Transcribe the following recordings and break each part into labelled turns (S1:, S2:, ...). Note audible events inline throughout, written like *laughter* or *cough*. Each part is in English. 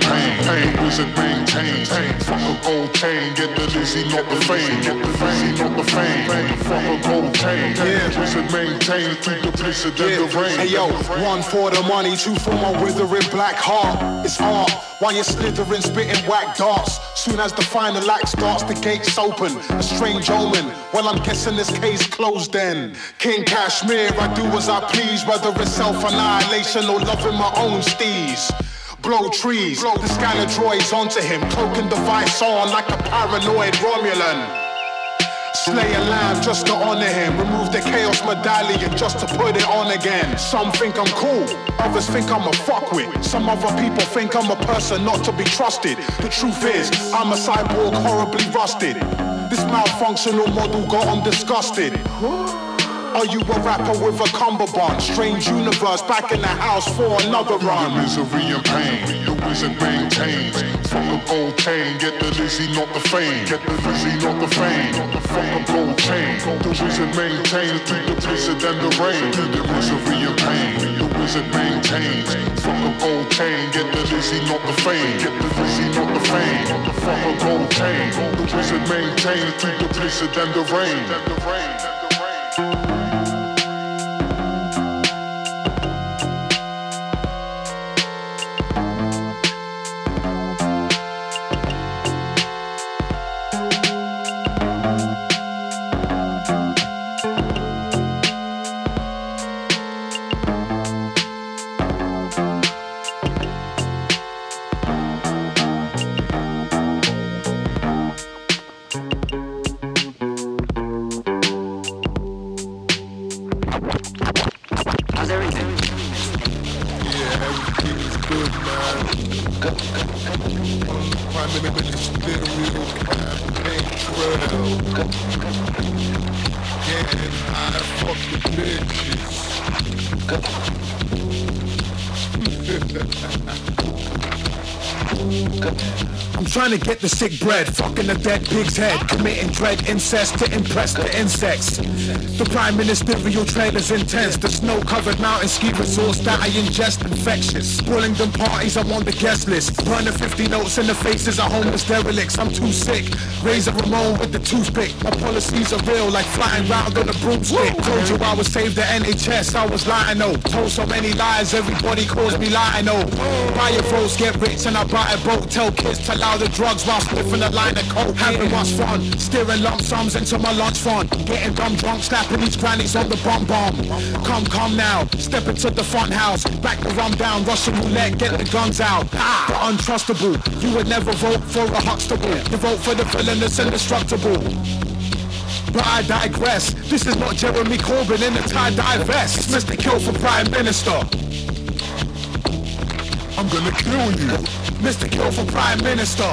S1: pain. Pain, wizard maintains. From a gold chain, get the Lizzie, not the fame. Get the Lizzie, not the fame. From a gold chain, wizard maintains through the blizzard and the rain.
S2: Hey yo, one for the money, two for my withering black heart. It's art while you're slithering, spitting whack darts. Soon as the final act starts, the gates open. A strange omen. Well, I'm guessing this case closed then. King Kashmere, I do as I please, whether it's self annihilation or loving my own steez blow trees. blow The scanner droids onto him, cloaking device on like a paranoid Romulan. Slay a lamb just to honor him. Remove the chaos medallion just to put it on again. Some think I'm cool, others think I'm a fuckwit. Some other people think I'm a person not to be trusted. The truth is, I'm a cyborg horribly rusted. This malfunctional model got them disgusted. Are you a rapper with a cummerbund? Strange universe back in the house for another run.
S1: The misery and pain, the wizard maintains. From the gold chain, get the Lizzie, not the fame. Get the Lizzie, not the fame. From the gold chain, the wizard maintains through the blizzard and the rain. The misery and pain, the wizard maintains. From the gold chain, get the Lizzie, not the fame. Get the Lizzie, not the fame. From the gold chain, the wizard maintains through the blizzard and the rain.
S2: trying to get the sick bread, fucking the dead pig's head, committing dread incest to impress the insects. The prime ministerial trailer's intense, the snow-covered mountain ski resource that I ingest infectious. Spoiling them parties, I'm on the guest list. Burning 50 notes in the faces of homeless derelicts, I'm too sick. Razor Ramon with the toothpick, my policies are real like flying round on a broomstick. Told you I would save the NHS, I was lying though. Told so many lies, everybody calls me lying oh. Buy your votes, get rich and I buy a boat. Tell kids to allow the drugs while sniffing a line of coke. Having much fun, steering lump sums into my lunch fund. Getting dumb drunk, snapping these grannies on the bum bum. Come, come now, step into the front house. Back the rum down, Russian roulette, get the guns out. Ah, the untrustable, you would never vote for a Huxtable. You vote for the villainous and indestructible. But I digress. This is not Jeremy Corbyn in a tie-dye vest. It's Mr. Kill for Prime Minister.
S1: I'm gonna kill you.
S2: Mr. Kill for Prime Minister.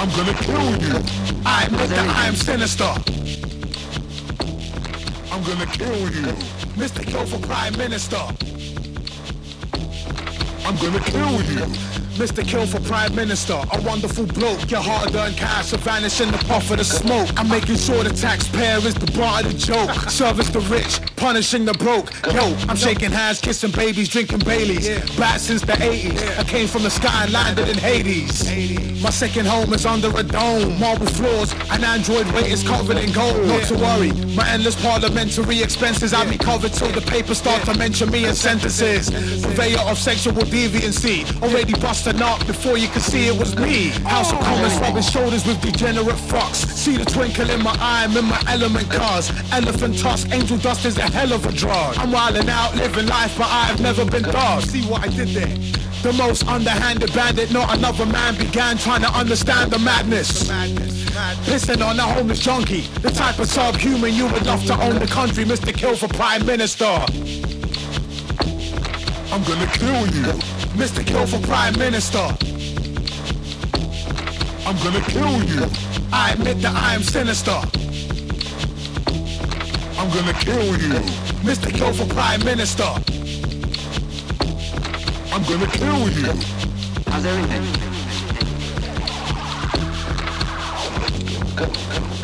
S1: I'm gonna kill you.
S2: I admit that I am sinister.
S1: I'm gonna kill you.
S2: Mr. Kill for Prime Minister.
S1: I'm gonna kill you.
S2: Mr. Kill for Prime Minister, a wonderful bloke. Your hard-earned cash will vanish in the puff of the smoke. I'm making sure the taxpayer is the butt of the joke. Service the rich, punishing the broke. Yo, I'm shaking hands, kissing babies, drinking Baileys. Bad since the 80s. I came from the sky and landed in Hades. My second home is under a dome. Marble floors, an android weight is covered in gold. Not to worry, my endless parliamentary expenses have me covered till the papers start to mention me in sentences. Purveyor of sexual deviancy, already busting up before you could see it was me. House of Commons rubbing shoulders with degenerate fucks. See the twinkle in my eye, I'm in my element cars. Elephant tusk, angel dust is hell of a drug. I'm wildin' out, living life, but I've never been dog. See what I did there? The most underhanded bandit, not another man began trying to understand the madness. Pissing on a homeless junkie, the type of subhuman you would love to own the country, Mr. Kill for Prime Minister.
S1: I'm gonna kill you.
S2: Mr. Kill for Prime Minister.
S1: I'm gonna kill you.
S2: I admit that I am sinister.
S1: I'm gonna kill you.
S2: Mr. Kill for Prime Minister.
S1: I'm gonna kill you.
S3: How's everything? Deepest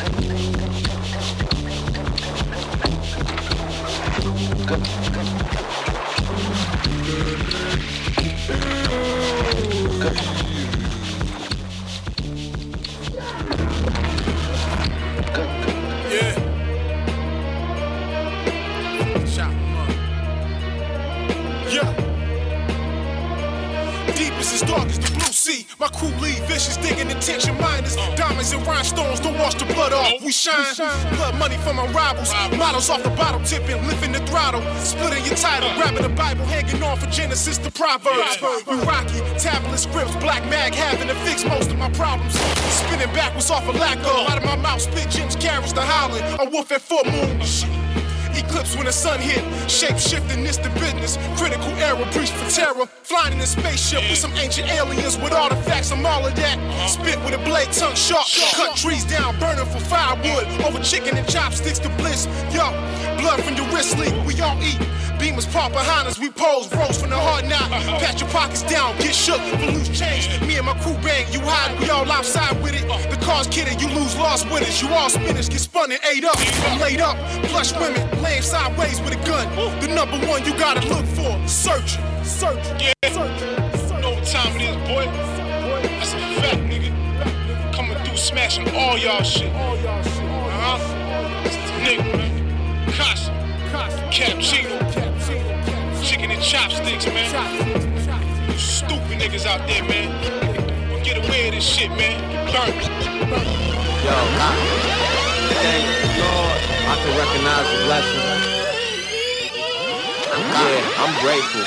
S3: sea. My crew lead vicious, digging intention miners. Diamonds and rhinestones don't wash the blood off. We shine. Blood money from my rivals. Models off the bottle tipping, lifting the throttle. Splitting your title, grabbing the Bible, hanging on for Genesis to Proverbs. We rocky, tablet scripts, black mag having to fix most of my problems. Spinning backwards off a lack of. Out of my mouth, spit gems, carrots the howling. A wolf at full moon. Eclipse when the sun hit. Shape shifting, this the business. Critical error, breach for terror. Flying in a spaceship with some ancient aliens with artifacts. I'm all of that. Spit with a blade, tongue sharp. Cut trees down, burning for firewood. Over chicken and chopsticks to bliss. Yo, blood from your wrist leak. We all eat. Beamers park behind us, we pose, rose from the hard knot. Pat your pockets down, get shook for loose change. Me and my crew bang, you hide, we all outside with it. The car's kidding, you lose, lost it. You all spinners, get spun and ate up. I'm laid up, plush women, laying sideways with a gun. The number one you gotta look for, search, search,
S4: yeah. search. Know what time it is, boy. That's a fact, nigga. Coming through, smashing all y'all shit. Uh huh. It's the nigga, man. Casa, Cappuccino, chicken and chopsticks, man. You stupid niggas out there, man. Get away with this shit, man. Burn.
S5: Yo, Thank Lord, I can recognize the blessing. Yeah, I'm grateful.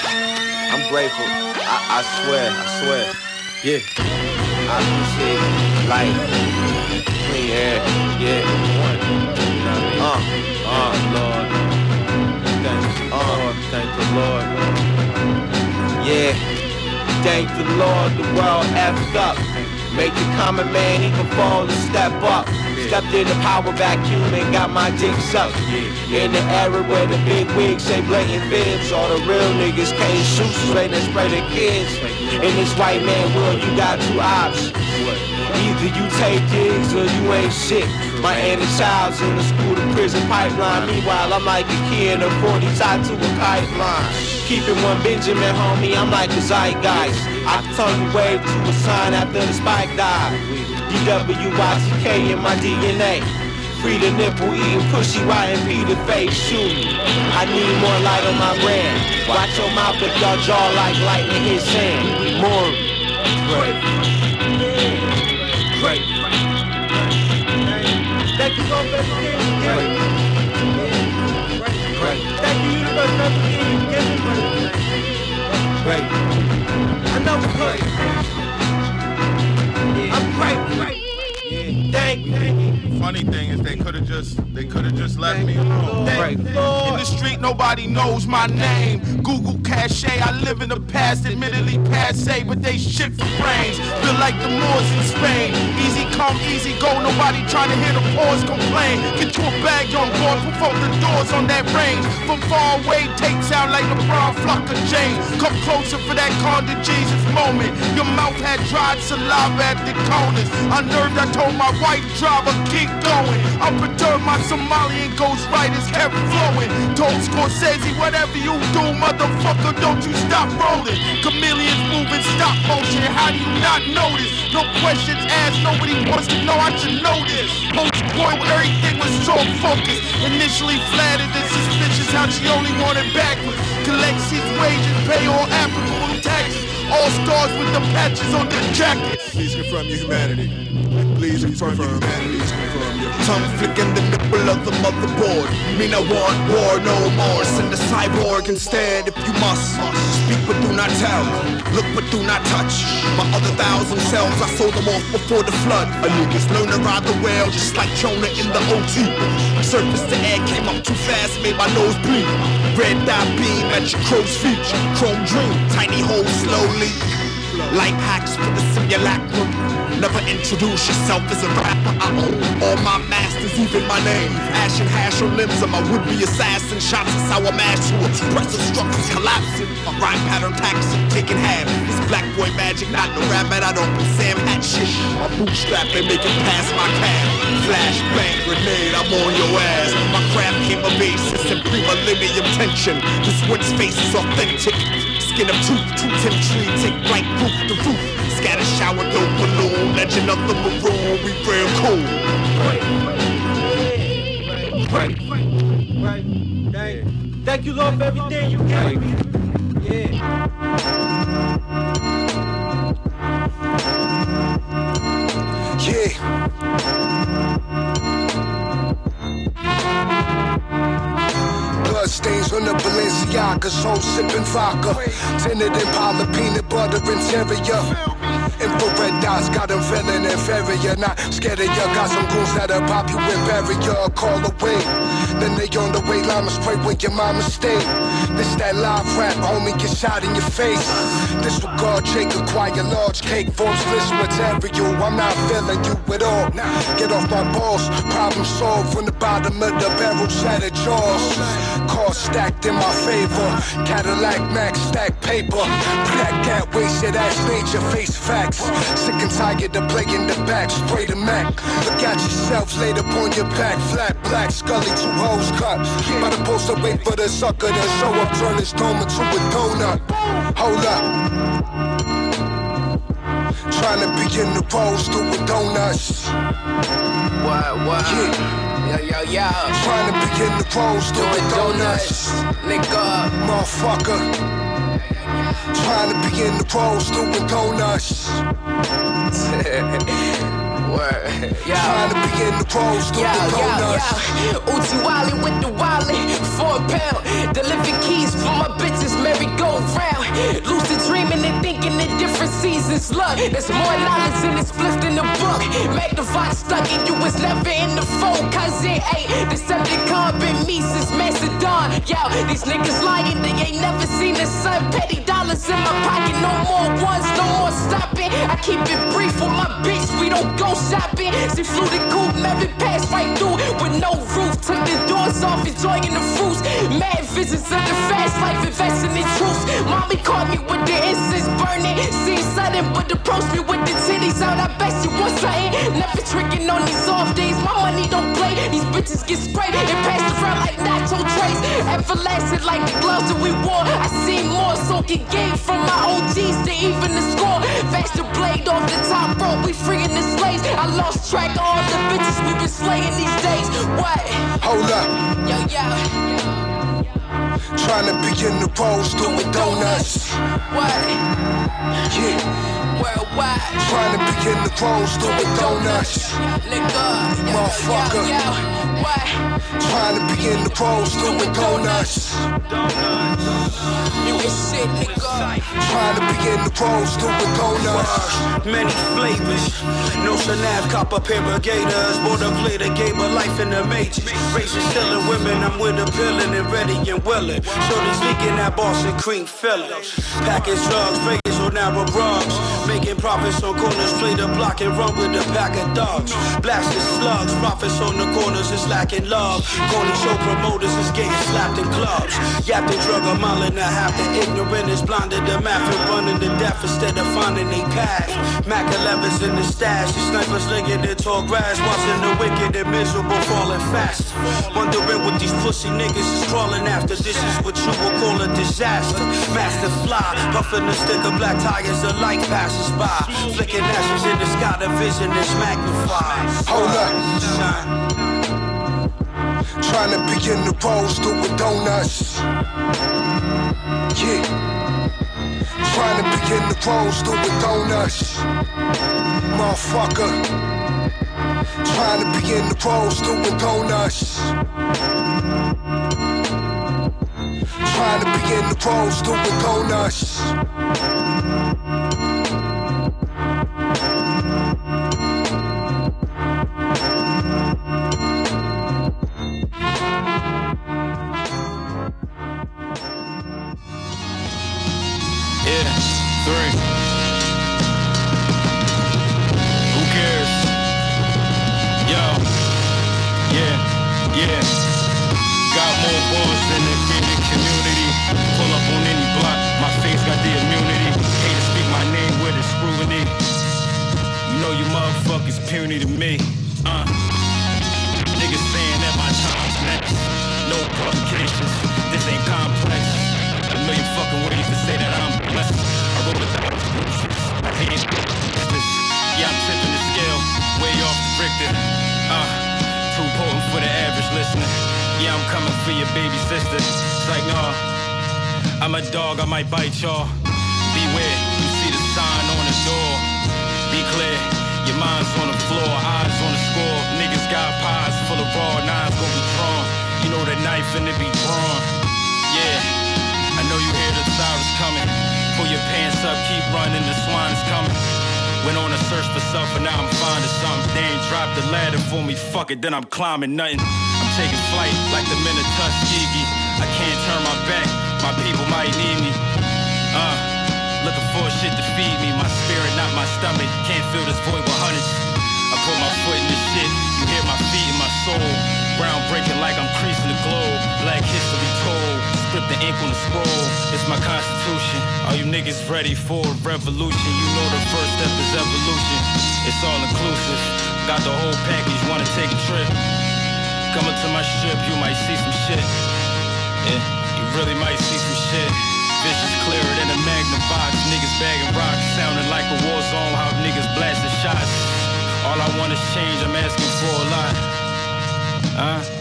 S5: I'm grateful. I, I swear, I swear. Yeah. I appreciate light, clean air. Yeah. Uh, uh, Lord. Thank, uh, thank the Lord. Yeah. Thank the Lord, the world effed up. Make the common man, can fall and step up. Stepped in the power vacuum and got my dick sucked. In the era where the big wigs say blatant fibs, all the real niggas can't shoot straight and spray the kids. In this white man world, you got two options. Either you take gigs or you ain't shit. My inner child's in the school to prison pipeline. Meanwhile, I'm like a kid in a 40 tied to a kite line. Keeping one Benjamin, homie, I'm like a zeitgeist. I the wave to a sign after the spike died. DWYTK in my DNA. Free the nipple, eating pushy, riding the face, shooting. I need more light on my brand. Watch your mouth if y'all jaw like lightning hit sand. More great. Great. Thank you so much for Great. Great. Thank you, universe, for everything you give. Great. I know. I'm great. Great. Thank you.
S6: Funny thing is they could have just they could have just left me alone.
S5: Right.
S6: In the street nobody knows my name. Google cache, I live in the past, admittedly passe, but they shit for brains. Feel like the Moors in Spain. Easy come, easy go, nobody trying to hear the pause complain. Get you a bag on board, before the doors on that range. From far away, take sound like a LeBron Flucker James. Come closer for that Conda Jesus moment. Your mouth had dried saliva at the corners. Unnerved, I told my white driver, keep going. I perturbed my Somalian ghost riders kept flowing. Told Scorsese, whatever you do, motherfucker, don't you stop rolling. Chameleons moving stop motion, how do you not notice? No questions asked, nobody wants to know, I should know this. Post boy, everything was so focused. Initially flattered and suspicious how she only wanted backwards. Collects his wages, pay all applicable taxes. All stars with the patches on their jackets.
S7: Please confirm your humanity. Please confirm. Please confirm your
S8: Tongue flicking the nipple of the motherboard. Mean I want war no more. Send a cyborg instead if you must. Speak but do not tell. Look but do not touch. My other thousand selves, I sold them off before the flood. A niggas learn to ride the whale just like Jonah in the OT. Surface to air came up too fast, made my nose bleed. Red dot beam at your crow's feet. Chrome dream, tiny hole slowly. Life hacks for the simulacrum. Never introduce yourself as a rapper. I own all my masters, even my name. Ash and hash on limbs of my would-be assassin. Shots of sour mash to oppressive structures collapsing. My rhyme pattern taxing, taking half. This black boy magic, not no rabbit. I don't Sam hat shit. My bootstrap making past my calf. Flash bang grenade, I'm on your ass. My craft came of basis and pre-millennium tension. This one space is authentic. Skin of tooth, two ten tree, take right roof to roof. Scatter shower, no balloon. Legend of the maroon, we real cool.
S5: Right, right. Thank you, Lord, for everything you gave me. Yeah. Yeah.
S9: On the Balenciagas, whole sipping vodka. Tinted Impala, peanut butter interior. Infrared dots got them feeling inferior. Not scared of ya, got some goons that'll pop you and bury ya. Call away. Then they on the way, llama spray where your mama stay. This that live rap, homie, get shot in your face. Disregard, Jake, acquire large cake, forms list material. I'm not feeling you at all. Get off my balls, problem solved from the bottom of the barrel, shattered jaws. Car stacked in my favor. Cadillac Mac stack paper. Black cat wasted ass nature, face facts. Sick and tired of playing the back, spray the Mac. Look at yourself laid upon your back, flat black, scully, two hoes cut. By the post, I wait for the sucker to show up, turn his dome into a donut. Hold up. Trying to be in the pose, doing donuts.
S10: What, what?
S9: Yeah.
S10: Yo, yo, yo.
S9: Trying to be in the pose, doing
S10: Doing
S9: donuts.
S10: donuts. Nigga.
S9: Motherfucker. Trying to be in the pose, doing donuts. *laughs*
S10: Word. Yo.
S9: Trying to be in the pose, doing
S10: Yeah, yeah,
S9: donuts.
S10: yeah. Uzi Wally with the wallet, four pound. Deliver keys for my bitches, merry go round. Dreaming different seasons. Look, there's more knowledge in this spliff than the book. Make the Magnify stuck in you was never in the phone. Cause it ain't Decepticon, been me since Macedon. Yo, these niggas lying, they ain't never seen the sun. Petty dollars in my pocket, no more ones, no more stopping. I keep it brief with my bitch, we don't go shopping. She flew the coop, never passed right through with no roof. Took the doors off, enjoying the fruits. Mad visions of the fast life, investing in truths. Mommy caught me with the incense burning. Seen sudden, but approached me with the titties out. I bet she was something. Never tricking on these off days. My money don't play. These bitches get sprayed and passed around like nacho trays. Everlasting like the gloves that we wore. I see more soaking game from my OGs to even the score. Fast the blade off the top rope. We freeing the slaves. I lost track of all the bitches we been slaying these days. What?
S9: Hold up.
S10: Yo, yo.
S9: Trying to be in the pose, doing donuts.
S10: What?
S9: Yeah.
S10: Worldwide.
S9: Trying to be in the pose, doing donuts.
S10: Yo,
S9: Motherfucker.
S10: Yo, yo. What?
S9: Trying to be in the pose, doing donuts.
S10: You ain't shit, nigga.
S9: Trying to be in the pose, doing donuts.
S11: many flavors. No Chanel, copper paper gators. Born to play the game of life in the matrix. Racing, stealing women, I'm with a pillin' and ready and willing. Shorty's leaking that Boston cream filling. Package drugs, Vegas on narrow rugs. Making profits on corners, play the block and run with a pack of dogs. Blasting slugs, profits on the corners is lacking love. Corny show promoters is getting slapped in clubs. Yapped drug a mile and a half. The ignorant is blinded to math and running to death instead of finding a path. Mac 11's in the stash, the snipers licking in tall grass, watching the wicked and miserable falling fast. Wondering what these pussy niggas is crawling after. This is what you will call a disaster. Master fly, puffing a stick of black tires, the light passes by. Flicking ashes in the sky, the vision is magnified.
S9: Hold up. Trying to be in the pose, doing donuts. Yeah. Trying to be in the pose, doing donuts. Motherfucker. Trying to be in the pose, doing donuts. Trying to be in the pose, doing donuts.
S12: To me. Uh. Niggas saying that my time's next. No publications, this ain't complex. A million fucking ways to say that I'm blessed. I wrote a I hate this. Yeah, I'm tipping the scale, way off the Richter. Uh, too potent for the average listener. Yeah, I'm coming for your baby sister. It's like, no, I'm a dog, I might bite y'all. Mind's on the floor, eyes on the score. Niggas got pies full of raw, nines gon' be drawn. You know the knife and it be drawn.
S13: Yeah, I know you hear the sirens coming. Pull your pants up, keep running, the swine is coming. Went on a search for something, now I'm finding something. They ain't dropped the ladder for me, fuck it, then I'm climbing nothing. I'm taking flight like the men of Tuskegee. I can't turn my back, my people might need me. Uh, looking for shit to feed me, my spirit, not my stomach. Can't fill this void with hundreds. I put my foot in the shit, you hear my feet in my soul. Brown breaking like I'm creasing the globe. Black history told, script the ink on the scroll. It's my constitution. Are you niggas ready for a revolution? You know the first step is evolution. It's all inclusive. Got the whole package, wanna take a trip. Coming to my ship. you might see some shit. Yeah, you really might see some shit. Visions clearer than a magnify. Niggas bagging rocks, sounding like a war zone. How niggas blasting shots. All I want is change, I'm asking for a lot. Huh?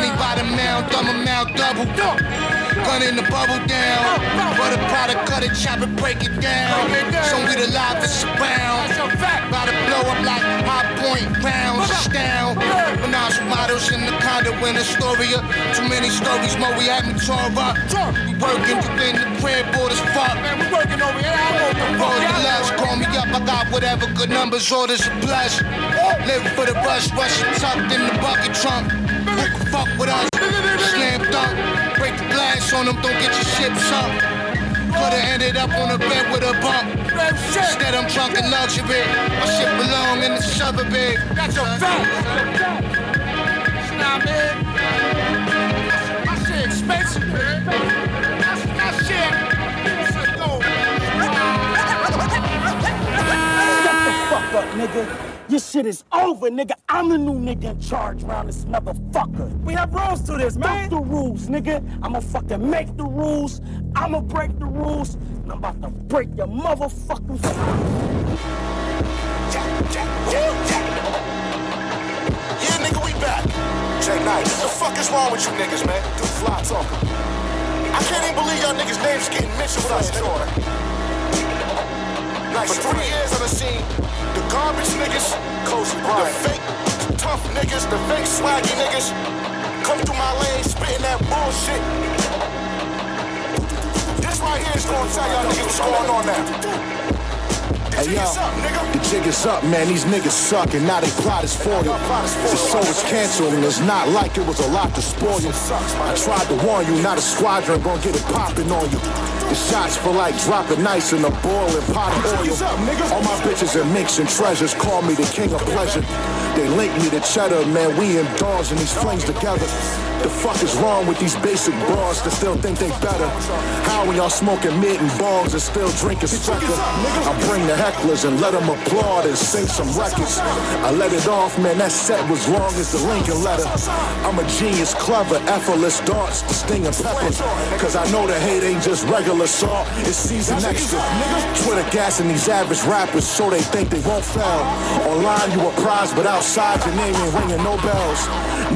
S9: Money by the mound, thumb amount double. Gun in the bubble down. But a product, cut it, chop it, break it down. Show me the live it's around. About to blow up like high point rounds. Down. Menage models in the condo in Astoria. Too many stories, more we me tore up. We working within the crib, bored as fuck. Man, we working over here. I know the fuck. Love, call me up. I got whatever good numbers, orders, a plus. Live for the rush, rush tucked in the bucket trunk. Who fuck with us? Slam dunk, break the glass on them, don't get your shit sunk. Could've ended up on a bed with a bump. Instead, I'm drunk in luxury. My shit belong in the suburb. That's a fact. Nah, man. My shit expensive, man. That's, that shit.
S14: Shut the fuck up, nigga. This shit is over, nigga. I'm the new nigga in charge around this motherfucker. We have rules to this, man. Fuck the rules, nigga. I'ma fucking make the rules. I'ma break the rules. And I'm about to break your motherfucking.
S15: Yeah, nigga, we back. Jay Knight, what the fuck is wrong with you niggas, man? Dude, fly talking. I can't even believe y'all niggas' names getting mentioned with us, nigga. Nice. For three years on the scene, the garbage niggas, Cozy Bryant, the fake tough niggas, the fake swaggy niggas, come through my lane spitting that bullshit. This right here is gonna tell y'all niggas what's going on now.
S16: Hey yo, the jig is up, man. These niggas suck, and now they plot is foiled. The show is canceled, and it's not like it was a lot to spoil you. I tried to warn you, not a squadron gonna get it popping on you. The shots feel like dropping ice in a boiling pot of oil. All my bitches and minks and treasures call me the king of pleasure. They link me to cheddar, man. We in these flames together. The fuck is wrong with these basic bras that still think they better? How when y'all smoking mid and bongs and still drinking sucker? I bring the hecklers and let them applaud and sing some records. I let it off, man, that set was long as the Lincoln letter. I'm a genius, clever, effortless darts, the sting of peppers. Cause I know the hate ain't just regular assault, it's season extra. Twitter gassing these average rappers so they think they won't fail. Online you a prize, but outside your name ain't ringing no bells.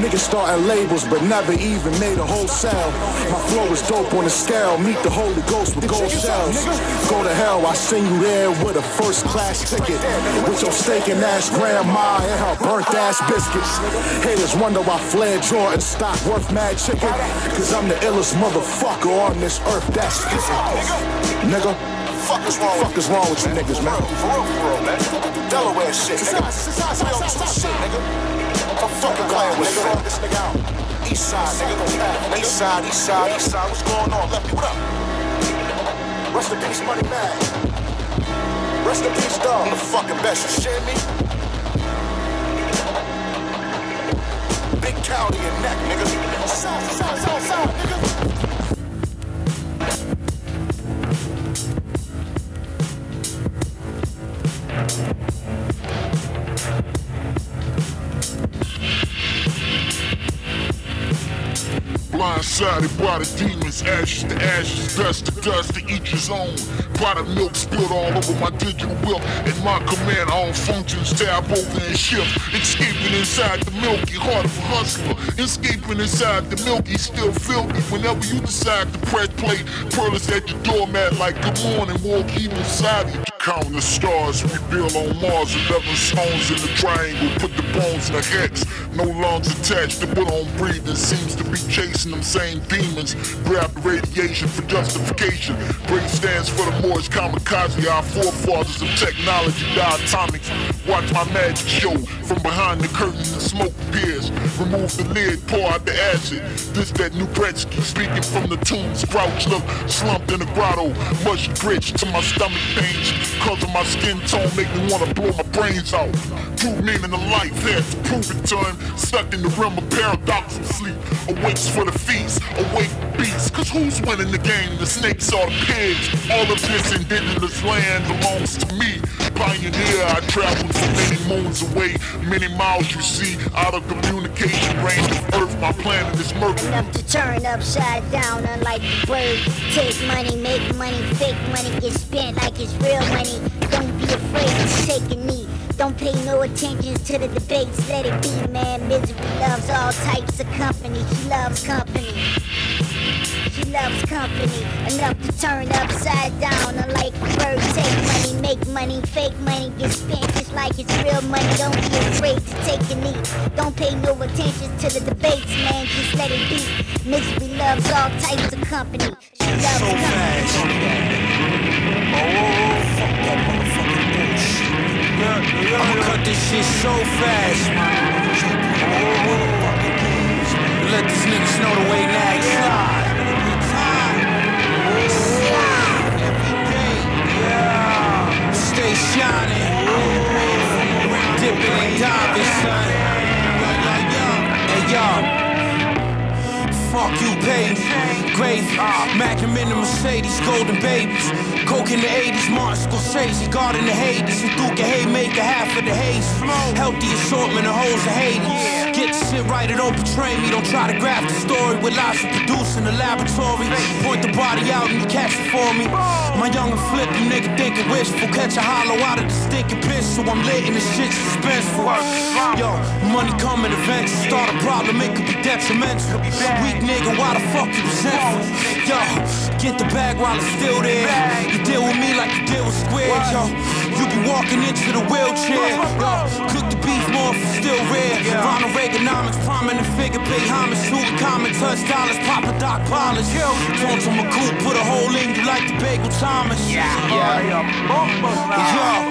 S16: Niggas starting labels, but never even made a wholesale. My flow is dope on the scale. Meet the Holy Ghost with gold shells. Go to hell, I send you there with a first class ticket. With your steak and ass grandma and her burnt ass biscuits. Haters wonder why Flair Jordan stock worth mad chicken. Cause I'm the illest motherfucker on this earth that's spitting. Nigga.
S15: Fuck is wrong,
S16: fuck is wrong with you niggas, man?
S15: For real, for real, man. Delaware shit, nigga. 302 shit, nigga. I'm fucking playing with nigga. This nigga out. East side, nigga. East side, east side, east side. What's going on? Lefty, what up? Rest in peace, money man. Rest in peace, dog. I'm the fucking best. You shit me? Big cow to your neck, nigga. Side, side, side, side, nigga.
S1: Blindsided by the demons, ashes to ashes, dust to dust, to each his own. Product milk spilled all over my digital will. In my command, all functions tab over and shift. Escaping inside the milky heart of a hustler. Escaping inside the milky, still filthy. Whenever you decide to press play, pearl is at your doormat like good morning, walk evil side you. Count the stars we build on Mars, 11 stones in the triangle, put the bones in a hex. No lungs attached to what on breathing seems to be chasing them same demons. Grab the radiation for justification. Brain stands for the Moors kamikaze, our forefathers of technology, diatomics. Watch my magic show from behind the curtain, the smoke appears. Remove the lid, pour out the acid. This that new Gretzky speaking from the tomb, Crouched up, slumped in the grotto. Much bridge to my stomach pains. Cause of my skin tone make me wanna blow my brains out. True meaning of life, had to prove him. Stuck in the realm of paradoxical sleep. Awaits for the feast, awake beast. Cause who's winning the game? The snakes or the pigs? All of this indigenous land belongs to me. Pioneer, I traveled from many moons away. Many miles you see, out of communication range of Earth. My planet is Mercury.
S17: Enough to turn upside down, unlike the bird. Take money, make money, fake money, get spent like it's real money. Don't be afraid to take a knee. Don't pay no attention to the debates, let it be, man. Misery loves all types of company. She loves company. She loves company. Enough to turn upside down, unlike a bird. Take money, make money, fake money, get spent just like it's real money. Don't be afraid to take a knee. Don't pay no attention to the debates, man. Just let it be. Misery loves all types of company. She loves
S18: So
S17: company. Oh.
S18: I'ma cut this shit so fast. Let these niggas know the way now slide. Yeah. Stay shining. Dipping and diving, son. Hey, yo. Fuck you, baby. Grave, Mac him in the Mercedes, golden babies. Coke in the 80s, Martin Scorsese, God in the Hades. And Duke and Haymaker, half of the haze. Healthy assortment of hoes and Hades. Get the shit right, it don't betray me. Don't try to graph the story with lies we produce in the laboratory. Point the body out and you catch it for me. My young and flip, you nigga thinking wishful. Catch a hollow out of the stinking piss, so I'm lit and the shit suspenseful. Yo, money coming eventually. Start a problem, it could be detrimental. Weak nigga, why the fuck you resentful? Yo, get the bag while it's still there. You deal with me like you deal with squares, yo. You be walking into the wheelchair. Yo, cook the beef more if it's still rare. Ronald Reaganomics, prominent figure, pay homage the common touch dollars, Papa Doc polish. Taunt to McCool, put a hole in you like the Bagel Thomas. Yeah,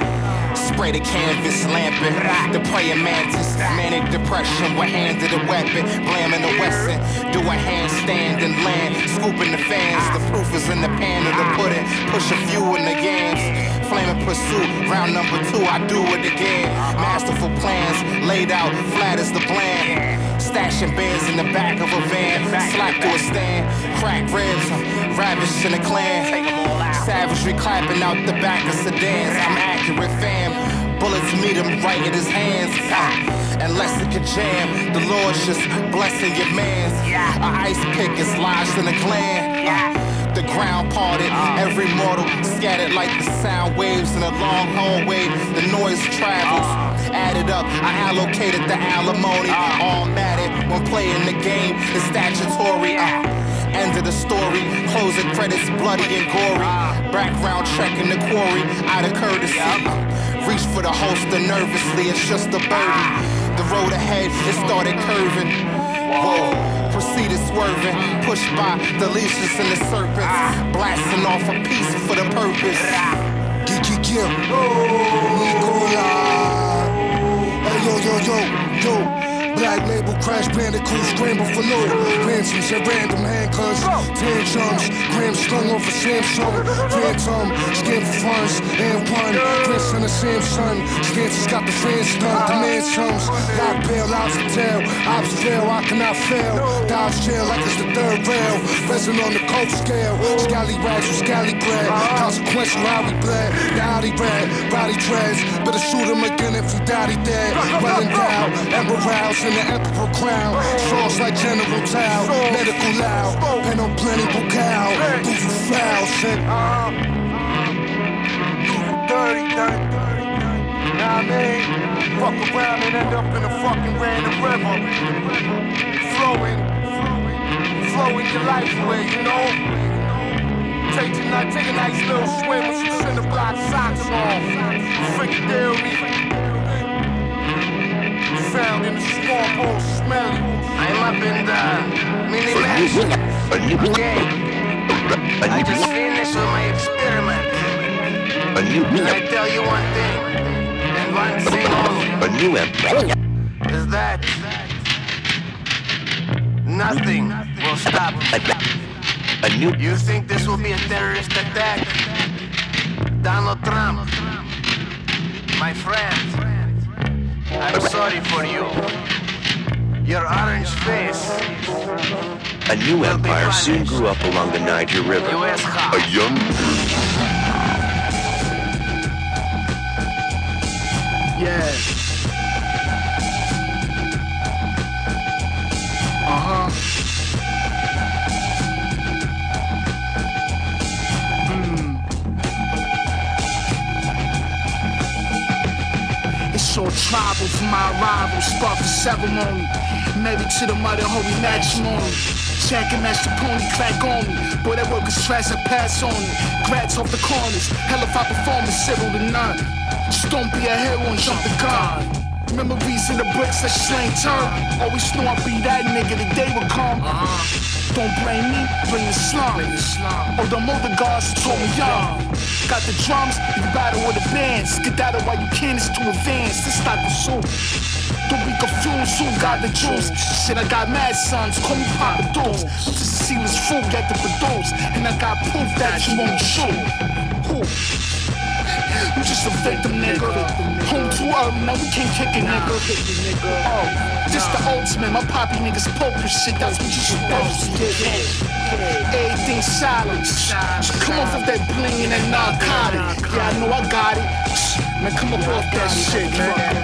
S18: Yo.
S19: Spray the canvas lamping. The praying mantis. Manic depression with hand to the weapon. Blaming the Wesson. Do a handstand and land. Scooping the fans. The proof is in the pan of the pudding. Push a few in the yams. Flaming pursuit. Round number two, I do it again. Masterful plans laid out flat as the plan. Stashing bands in the back of a van. Slap to a stand. Crack ribs. Ravish in the clan. Savagery clapping out the back of sedans. I'm accurate, fam. Bullets meet him right in his hands. Ah, it can jam, the Lord's just blessing your mans. A ice pick is lodged in a gland. The ground parted. Every mortal scattered like the sound waves in a long hallway. The noise travels. Added up, I allocated the alimony. All matted when playing the game. It's statutory. Uh, end of the story. Closing credits, bloody and gory. Background checking the quarry. Out of courtesy. Reach for the holster nervously. It's just a burden. The road ahead, it started curving. Whoa proceeded swerving, pushed by the leashes and the serpents, blasting off a piece for the purpose.
S9: Get, get, get. Nicola. Hey, yo, yo, yo, yo. Black label crash bandicoot scramble for loot. Ransoms at random handcuffs. Tantrums. Grams strung off a Samsung. Phantom. Skin for funds. And one. Grandson of Samsung. Stances got the fans stunned. Demand sums. Lock bail. Ops tell. Ops fail. I cannot fail. Dodge jail like it's the third rail. Resin on the coke scale. Scallywags with scally bread. Consequential how we bled. The Audi red. Body dreads. Better shoot him again if you daddy dead. Well endowed. Emeralds in the emperor crown. Sauce like General Tao. Medical loud. Pen on plenty bocal. Do you foul shit?
S20: Dirty, dirty, dirty. Nah, I mean, fuck around and end up in a fucking random river. Flowing, flowing your life away, you know? Take, a, take a nice little swim with some cinder block socks on. Freaking dairy found in the swamp all smelly. I'm up in the mini mansion. Okay. I just finished with my experiment. And I tell you one thing, and one thing only.
S21: A new empire.
S20: Is that nothing will stop me.
S21: A new.
S20: You think this will be a terrorist attack? Donald Trump, my friend. I'm sorry for you. Your orange face.
S21: A new empire soon grew up along the Niger River.
S20: A
S21: young
S20: Yeah.
S22: So tribal for my arrival, spark the ceremony. Married to the mother, holy matrimony. Jack and match the pony, crack on me. Boy, that work is trash, I pass on it. Grats off the corners, hell if I perform it, zero to none. Just don't be a hero and jump the gun. Memories in the bricks that slang turn. Always knew I'd be that nigga, the day would come. Uh-huh. Don't blame me, blame the slum. Or the older guards told me young. Got the drums, you battle with the bands. Get out of while you can, it's too advanced. This not the soup. Don't be confused, who got the juice? Shit, I got mad sons, call me Papa Deuce. Just see this food get the produce. And I got proof that you won't shoot. Who? You just a victim, nigga. Home too early, now we can't kick it, nigga. Oh, this the ultimate. My poppy niggas poker shit, that's what you supposed to get. Everything silence. Just come off of that bling and that narcotic. Yeah, I know I got it. Man, come up off that shit, man.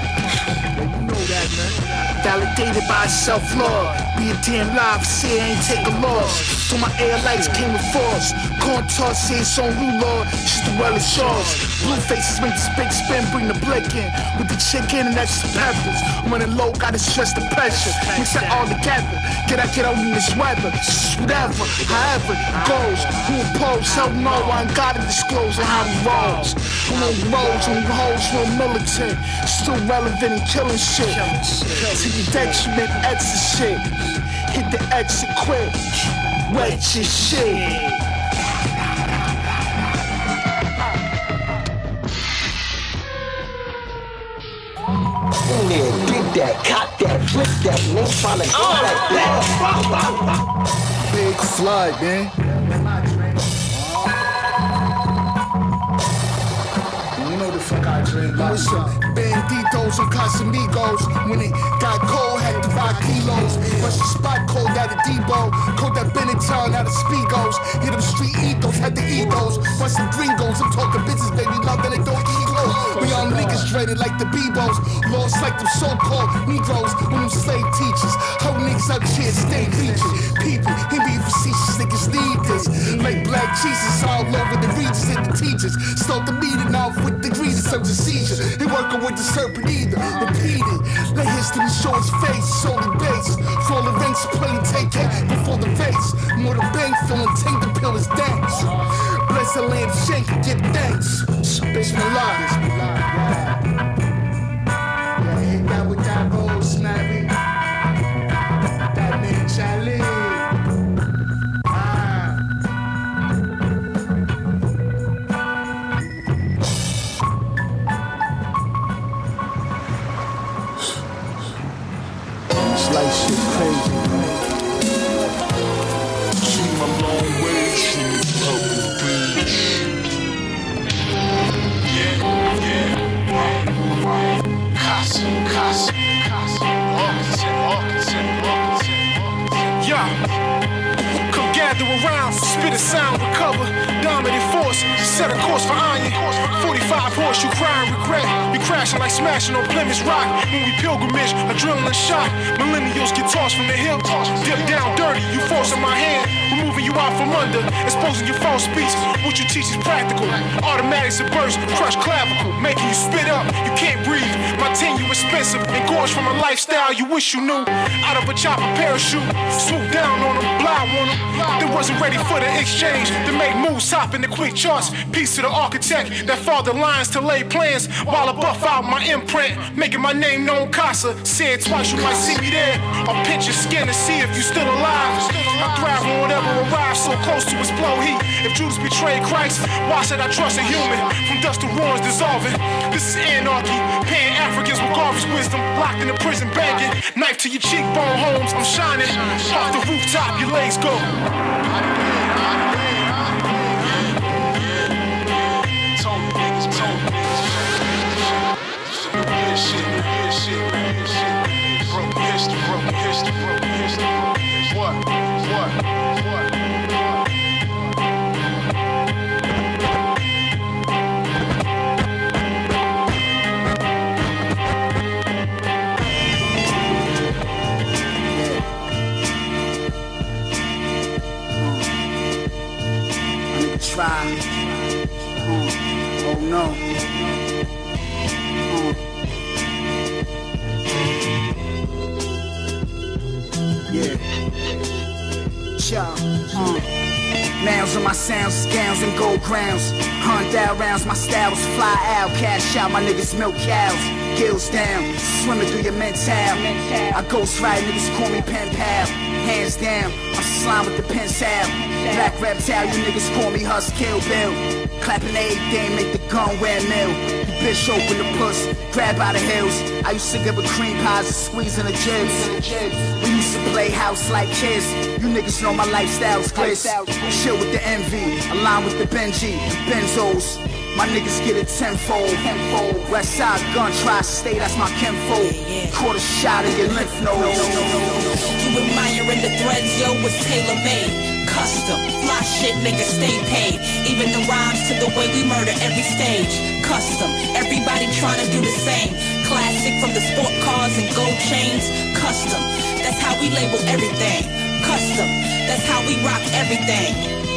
S22: You know that, man. Validated by self-love. Be a damn live, say I ain't take a loss. So my air lights came with force. Contour say it's on you, Lord. She's the well as yours. Blue faces make this big spin, bring the blick in. With the chicken and that's just peppers. Running low, gotta stress the pressure. Mix it all together. Get out, get out in this weather. Whatever, however it goes. Who oppose? Hell no, I ain't gotta disclose on how we rolls. I'm on roads, on the hoes, real militant. Still relevant and killing shit. Detriment, exit shit. Hit the exit quick. Wet your shit.
S23: In there, dig that, cock that, flip that, nigga tryna go like that.
S24: Big flood, man. You know the fuck I drink. Listen, banditos and casamigos. When it got cold, had to buy kilos. Rush the spot cold out of Debo. Cold that Benetton out of Speedos. Hit them street egos, had the egos. Bust some gringos. I'm talking business, baby. Love that they don't ego. We all niggas
S22: dehydrated like the Bebos, lost like them so-called Negroes when them slave teachers. Hoe niggas out here stay beaching. People, he be facetious, niggas need this. Like black Jesus all over the regions and the teachers. Start the meeting off with degrees of such a seizure. With the serpent either, repeating. Let history show his face, solely base. For the ranks, playing take it before the face. More the bank feeling tank the pill is dance. Bless the land, shank, get thanks. Bismillah. Yeah, hit
S3: wish you knew. Out of a chopper parachute, swoop down on them, blind on them. They wasn't ready for the exchange. They make moves, hop in the quick charts. Piece to the architect that father lines to lay plans while I buff out my imprint, making my name known. Casa said twice, you might see me there. I'll pinch your skin to see if you still alive. I thrive on whatever arrives so close to explode heat. If Judas betrayed Christ, why should I trust a human? From dust to ruins dissolving. This is anarchy. Pan Africans with garbage wisdom, locked in a prison banging. Knife to your cheekbone, Holmes. I'm shining. Off the rooftop, your legs go.
S25: I need to try. Uh, oh no. Uh. Yeah. Cha. Uh. Nails on my sounds, scams and gold crowns. Hunt out rounds, my styles fly out. Cash out, my niggas milk cows. Gills down, swimming through your mental. I ghost ride, niggas call me pen pal. Hands down, slime with the pen pencil. Black reptile, you niggas call me Hus Kill Bill. Clapping everything, make the gun wear mill. You bitch open the puss, grab out the hills. I used to give her cream pies and squeeze in the jibs. We used to play house like kids. You niggas know my lifestyle's glitz. Chill with the envy, align with the Benji, Benzos. My niggas get it tenfold. tenfold. West side gun try stay, that's my kinfold. Caught a shot in your lymph nodes.
S26: You admiring the threads, yo, it's tailor made. Custom, fly shit, nigga, stay paid. Even the rhymes to the way we murder every stage. Custom, everybody trying to do the same. Classic from the sport cars and gold chains. Custom, that's how we label everything. Custom, that's how we rock everything.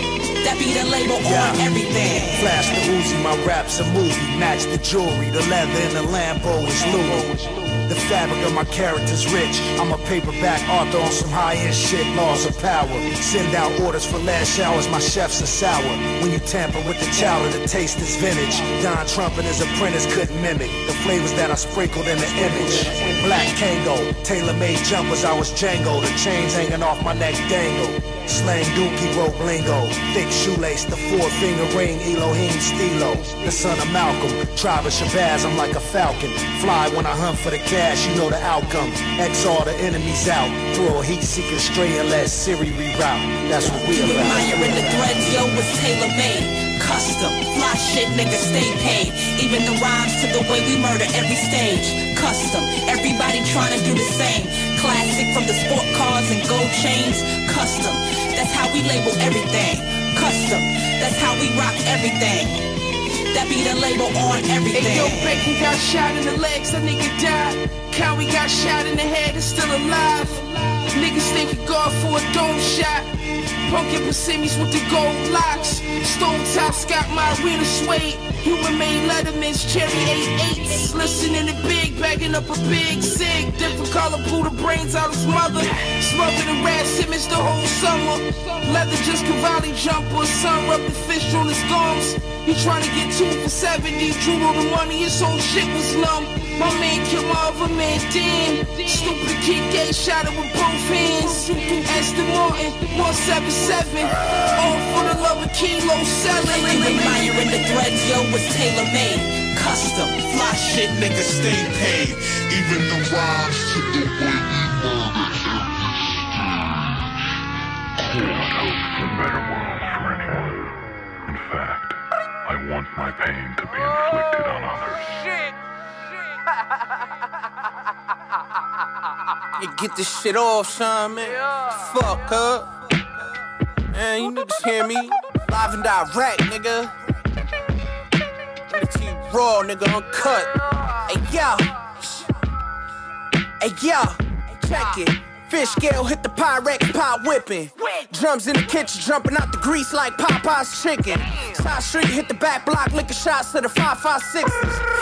S26: That be the label on everything.
S2: Flash the Uzi, my rap's a movie. Match the jewelry, the leather in the Lambo is Louis. The fabric of my character's rich. I'm a paperback author on some high-end shit, laws of power. Send out orders for last showers, my chefs are sour. When you tamper with the chowder, the taste is vintage. Don Trump and his apprentice couldn't mimic the flavors that I sprinkled in the image. Black Kango, tailor-made jumpers, I was Django. The chains hanging off my neck dangle. Slang dookie, rope lingo. Thick shoelace, the four finger ring, Elohim Stilo. The son of Malcolm, tribe of Shabazz, I'm like a falcon. Fly when I hunt for the cash, you know the outcome. X all the enemies out. Throw a heat seeker straight and let Siri reroute. That's what we about.
S26: admiring the threads, yo, was tailor made. Custom, fly shit, nigga, stay paid. Even the rhymes to the way we murder every stage. Custom, everybody trying to do the same. Classic from the sport cars and gold chains. Custom, that's how we label everything. Custom, that's how we rock everything. That be the label on everything.
S27: Hey, yo, Bacon got shot in the legs, that nigga died. Cowie got shot in the head, is still alive. Niggas thanking God for a dome shot. Pumpkin persimmies with the gold locks. Stone tops got my arena suede. Human made lettermans, cherry 88s. Listening to big, bagging up a big sig. Different color, blew the brains out his mother. Smothered in rat Simmons the whole summer. Leather just Cavalli jumper. Sun rubbed the fish on his gums. He trying to get two for 70. Drew all the money, his whole shit was numb. My man killed my other man, damn. Stupid kid gay shot it with both hands. Aston Martin, 177. All for the love of kilo selling.
S26: Even Meyer in the threads, yo, was tailor made. Custom, fly shit, nigga, stay paid.
S1: Even the rhymes to the way we murder
S28: In fact, I want my pain to be inflicted on others.
S6: You get this shit off, son, man. Fuck up. Man, you niggas hear me? Live and direct, nigga. You raw, nigga, uncut. Hey, yo. Hey, yo. Check it. Fish scale hit the Pyrex pot whipping. Drums in the kitchen, jumping out the grease like Popeye's chicken. Side street hit the back block, licking shots to the 556s.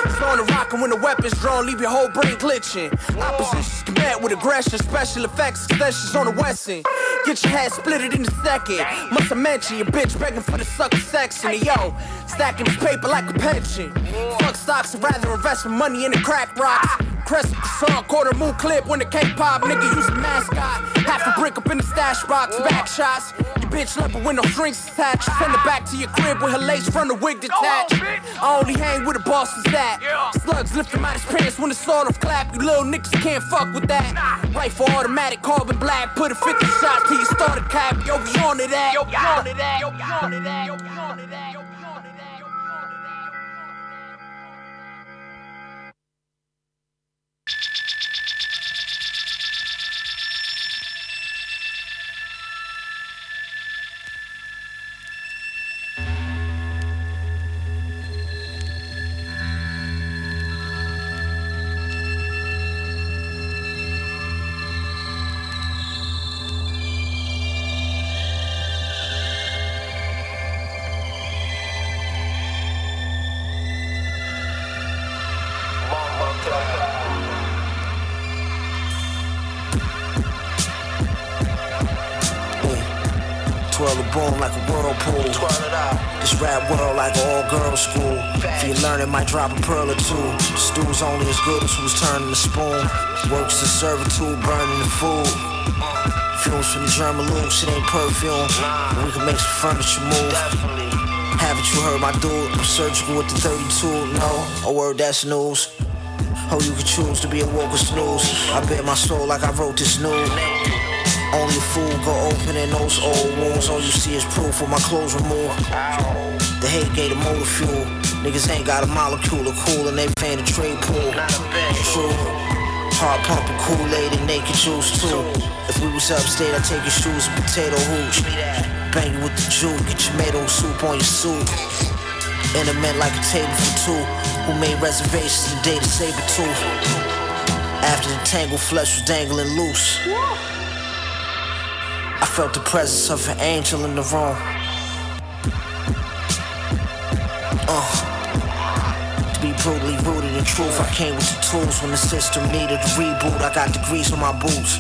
S6: It's on the rockin' when the weapons drawn, leave your whole brain glitching. Oppositions met with aggression, special effects, extensions on the Westin. Get your head split it in a second. Must have mentioned your bitch begging for the sucker section. And yo, stacking this paper like a pension. Fuck stocks, I'd rather invest my money in the crack rocks. Crescent croissant, quarter moon clip when the cake pop, nigga use a mascot. Half a brick up in the stash box, back shots. Your bitch left with no strings attached. Send her back to your crib with her lace from the wig detached. I only hang with the bosses that. Slugs lift him out his pants when the sort of clap. You little niggas can't fuck with that. Rifle automatic, carbon black. Put a 50 shots till you start a. Yo, be on to that. Yo, be on to that. Yo, be on to that. Yo, be on to that.
S29: Boom like a whirlpool. This rap world like an all girls school. If you learn it, might drop a pearl or two. Stew's only as good as who's turning the spoon. Works the servitude, burning the food. Fumes from the German loose, it ain't perfume. We can make some furniture move. Haven't you heard my dude? I'm surgical with the 32. No, a word that's news. Oh, you can choose to be a woke or snooze. I bet my soul like I wrote this new. Only a fool go opening those old wounds. All you see is proof with my clothes removed. The hate gave the motor fuel. Niggas ain't got a molecule of cool and they fan the trade pool. True. Heart pumping Kool-Aid and naked juice too. If we was upstate, I'd take your shoes and potato hooch. Bang you with the Jew, get tomato soup on your suit. Intimate like a table for two. Who made reservations the day the saber tooth? After the tangled flesh was dangling loose. I felt the presence of an angel in the room. Uh, to be brutally rooted in truth, I came with the tools when the system needed a reboot. I got the grease on my boots.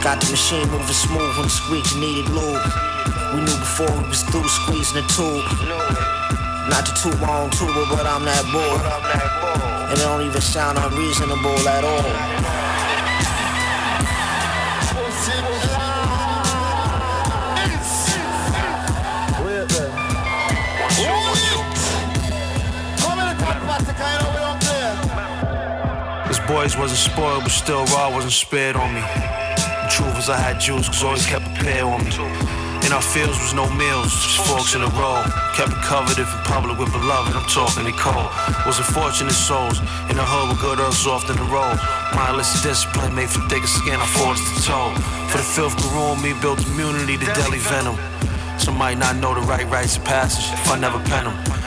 S29: Got the machine moving smooth when the squeak needed lube. We knew before we was through squeezing the tube. Not to toot my own tuba, but I'm that boy. And it don't even sound unreasonable at all.
S30: Boys wasn't spoiled, but still raw wasn't spared on me. The truth was I had juice, cause always kept a pair on me. In our fields was no meals, just forks in a row. Kept it covered if in public with beloved, I'm talking they cold. Was unfortunate souls, in the hood with good earls off the road. Mindless discipline made for thicker skin, I forced the toe. For the filth grew on me, built immunity to deadly venom. Some might not know the right rites of passage if I never pen them.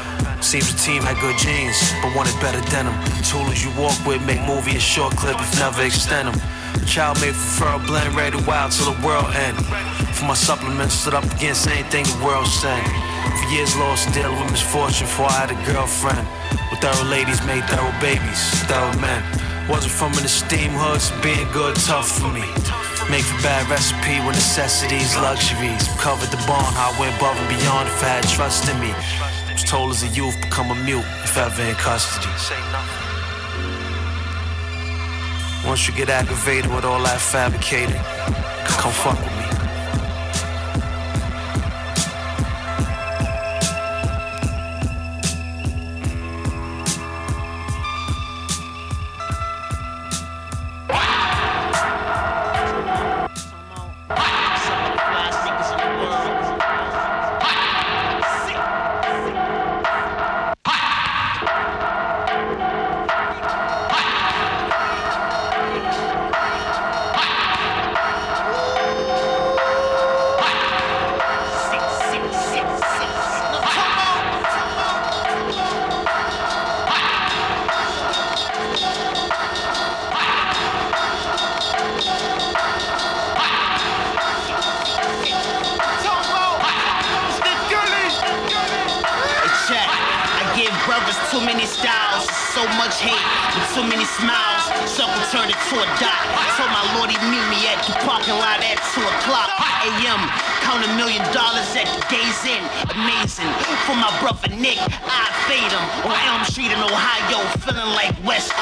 S30: Seems the team had good genes, but wanted better denim. Tools you walk with make movie a short clip if never extend them. Child made for fur, blend ready wild till the world end. For my supplements, stood up against anything the world sent. For years lost dealing with misfortune before I had a girlfriend. With thorough ladies made thorough babies, thorough men. Wasn't from an esteem hood, so being good tough for me. Make for bad recipe with necessities, luxuries. Covered the bond, I went above and beyond if I had trust in me. Told as a youth, become a mute if ever in custody. Say nothing. Once you get aggravated with all that fabricated, come fuck with me.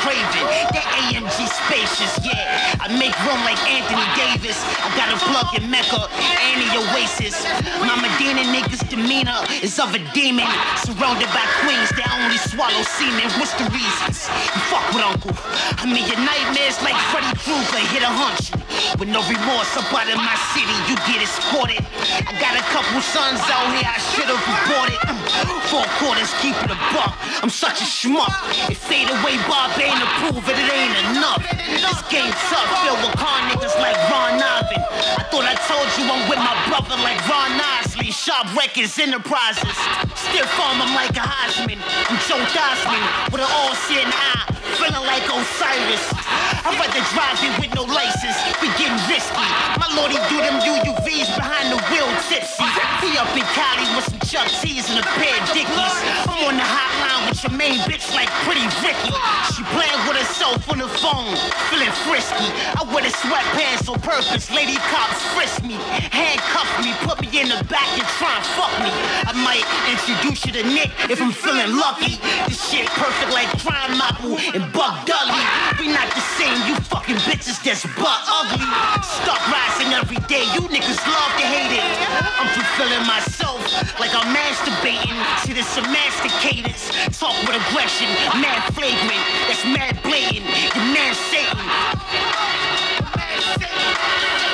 S13: Craven. That AMG spacious, yeah. I make room like Anthony Davis. I got a plug in Mecca and the Oasis. My Medina niggas demeanor is of a demon. Surrounded by queens that only swallow semen. What's the reasons? You fuck with Uncle. I mean, your nightmares like Freddy Krueger hit a hunch. With no remorse up out of my city, you get escorted. I got a couple sons out here, I should've reported. Four quarters, keep it a buck. I'm such a schmuck. If fade away Bob ain't approve it, it ain't enough. This game tough, filled with car niggas like Ron Ivan. I thought I told you I'm with my brother like Ron Isley. Sharp Records Enterprises. Still farm, I'm like a Heisman. I'm Joe Dosman with an all-seeing eye. Feeling like Osiris. I'd rather drive it with no license. We getting risky. My lordy do them UUVs behind the wheel tipsy. He up in Cali with some Chuck T's and a pair of Dickies. I'm on the hotline with your main bitch like Pretty Ricky. She playing with herself on the phone, feeling frisky. I wear the sweatpants on purpose. Lady cops frisk me, handcuff me, put me in the back and try and fuck me. I might introduce you to Nick if I'm feeling lucky. This shit perfect like Crimeapple and Buck Dudley. We not the same, you fucking bitches that's butt ugly. Stop rising every day, you niggas love to hate it. I'm fulfilling myself like I'm masturbating. See this sophisticated talk with aggression, mad flagrant, that's mad blatant. You man Satan. The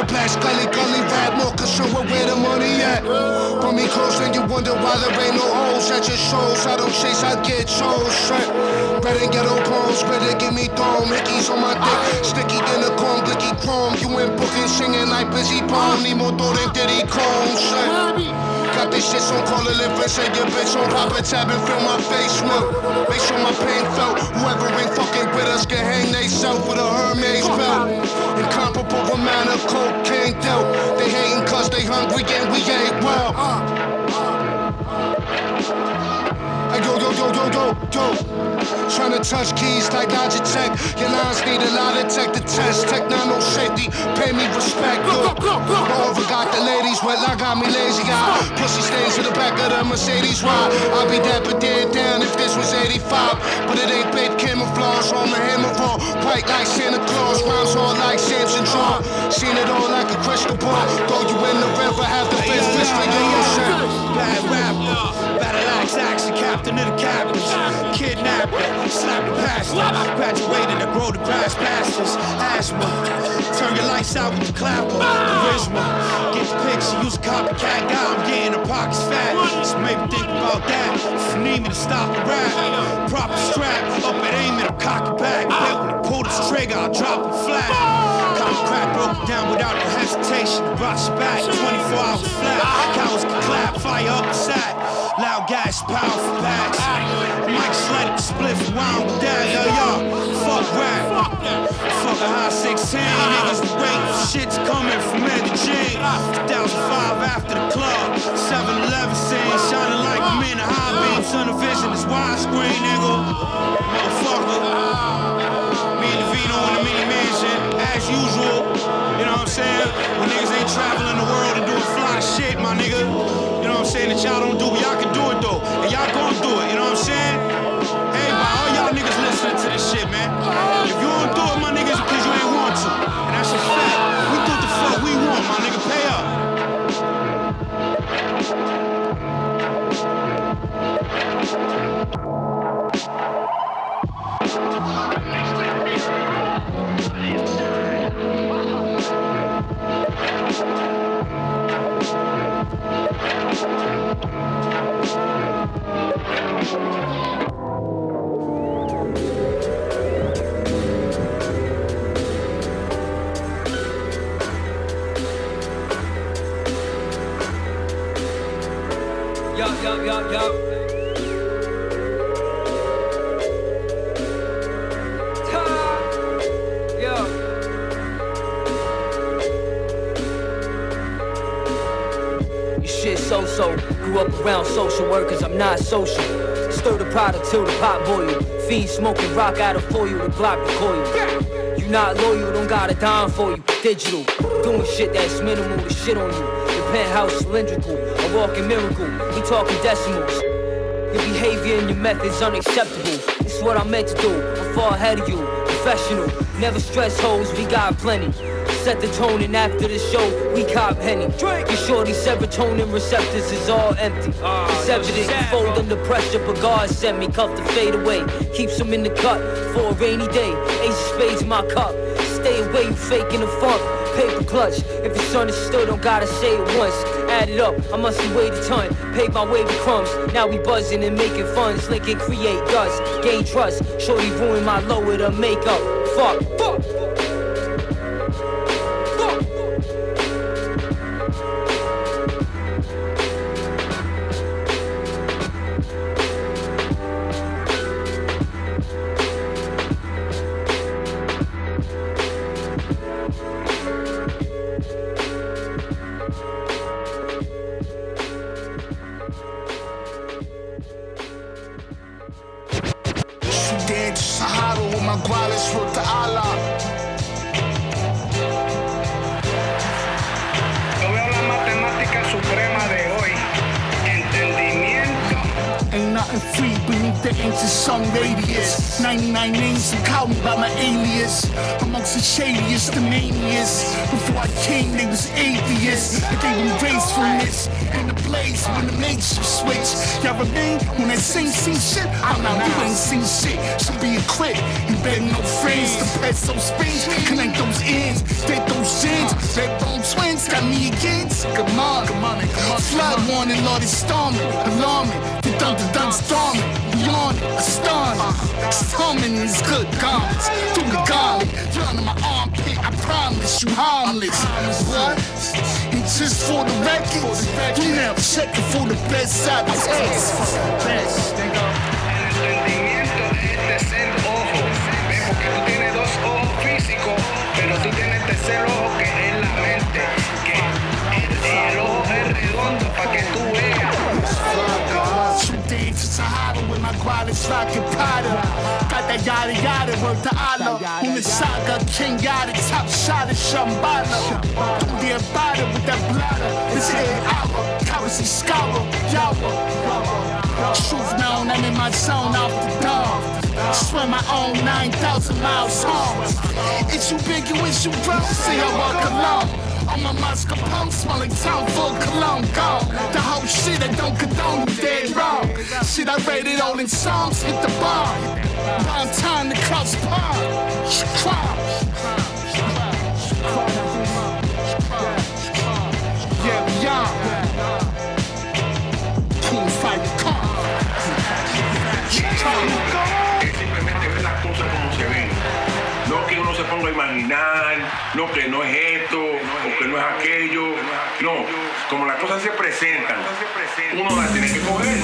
S9: a black scully gully rap. More concerned with where the money at. Put me close and you wonder why there ain't no holes at your shows. I don't chase, I get chose. Shit. Red and ghetto poems, better give me dome. Hickeys on my dick, sticky in the chrome, blicky chrome. You in booking, singing like Bizzy Bone. Need more dough than Diddy Chrome. Shit. Got This shit's on call a liver, say your bitch on pop a tab and fill my face with. Make sure my pain felt. Whoever ain't fucking with us can hang they self with a Hermes belt. Incomparable amount of cocaine dealt. They hating cause they hungry and we ain't well. Uh, uh, uh. Hey, yo, yo, yo, yo, yo, yo. Trying to touch keys like Logitech. Your lines need a lot of tech to test. Tech now no safety. Pay me respect. Go, go, go, Over got the ladies wet, I got me lazy. Eye. Pussy stains in the back of the Mercedes. Why? I'll be dapper dead down if this was 85. But it ain't baked camouflage on the hammer raw. White like Santa Claus. Rhymes all like Samson John. Seen it all like a crystal ball. Throw you in the river, have the fist for your ocean.
S12: Bad rapper, battle axe, action, captain of the captains, kidnapper, slap the pastor, graduated to grow the grass pastures, asthma, turn your lights out with the clapper, charisma, get the picture, use a copycat. Guy, I'm getting the pockets fat, so maybe think about that, if you need me to stop the rap, proper strap, up at aim and I'm cock it back, bet when pull this trigger, I'll drop it flat, crack broke down without hesitation, brought you back, 24 hours flat, cows can clap, fire up loud gas, powerful packs, Mike split round with that, yo, fuck rap, fuck a high 16, niggas wait, shit's coming from Ed to G, 2005 after the club, 7-Eleven scene, shining like in a high beam, tunnel vision is widescreen, nigga, motherfucker, me and Vino in the mini mansion, as usual, you know what I'm saying, when niggas ain't traveling the world and doing fly shit, my nigga, you know what I'm saying, that y'all don't do, y'all can and y'all gonna do it, you know what I'm saying? Hey, man, all y'all niggas listening to this shit, man. If you don't do it, my niggas, because you ain't want to. And that's a fact. We do the fuck we want, my nigga. Pay up.
S31: Yo. You social workers, I'm not social. Stir the product till the pot boil. Fiend smoking rock out of foil, to block the Glock recoil. You not loyal, don't got a dime for you. Digital, doing shit that's minimal to shit on you. The penthouse cylindrical, a walking miracle. We talking decimals. Your behavior and your methods unacceptable. It's what I'm meant to do. I'm far ahead of you. Professional. Never stress hoes, we got plenty. Set the tone and after the show, we cop Henny. Your shorty serotonin receptors is all empty. It's evident you fold under pressure, but God sent me cuff to fade away. Keeps them in the cut for a rainy day. Ace of spades my cup. Stay away, you faking the funk. Paper clutch. If it's understood, don't gotta say it once. Add it up, I must have weighed a ton. Paid my way with crumbs. Now we buzzing and making funds. Linking create dust. Gain trust. Shorty ruin my low with her makeup. Fuck.
S22: Seen shit. Should be a click. You better no friends. The past those springs. Connect those ends. Take those sins. Red bone twins got me again. Come on, come on, come on. Flood warning, Lord, it's storming. Alarming. The thunder done storming. Beyond astonished. Storming is good garments. Through the garlic. Down in my armpit. I promise you harmless. What? In just for the records. You now checking for the best side of ass. Best,
S32: entendimiento es tercer ojo. Ven, porque tú tienes dos ojos físicos, pero tú tienes tercer ojo que es la mente. Que el, el ojo es redondo para que tú veas.
S22: With my qualities rockin' Prada. Got that yada yada, word to Allah. On the saga, King Yada, top shot of Shambhala. Do the bada with that bladder. This ain't hour, currency scholar, yawa. Truth known, I'm in my zone off the dome. Swim my own 9,000 miles home. It's ubiquitous, you bro, see I walk alone. I'm a Moscow punk, smelling town full cologne gone. The whole shit I don't condone, you dead wrong. Shit I rated all in songs, hit the bar. Round time to cross pond. Yeah, we on. King fight the car.
S33: Es que uno se ponga a imaginar, no que no es esto, o que no es aquello. No, como las cosas se presentan, uno las tiene que coger.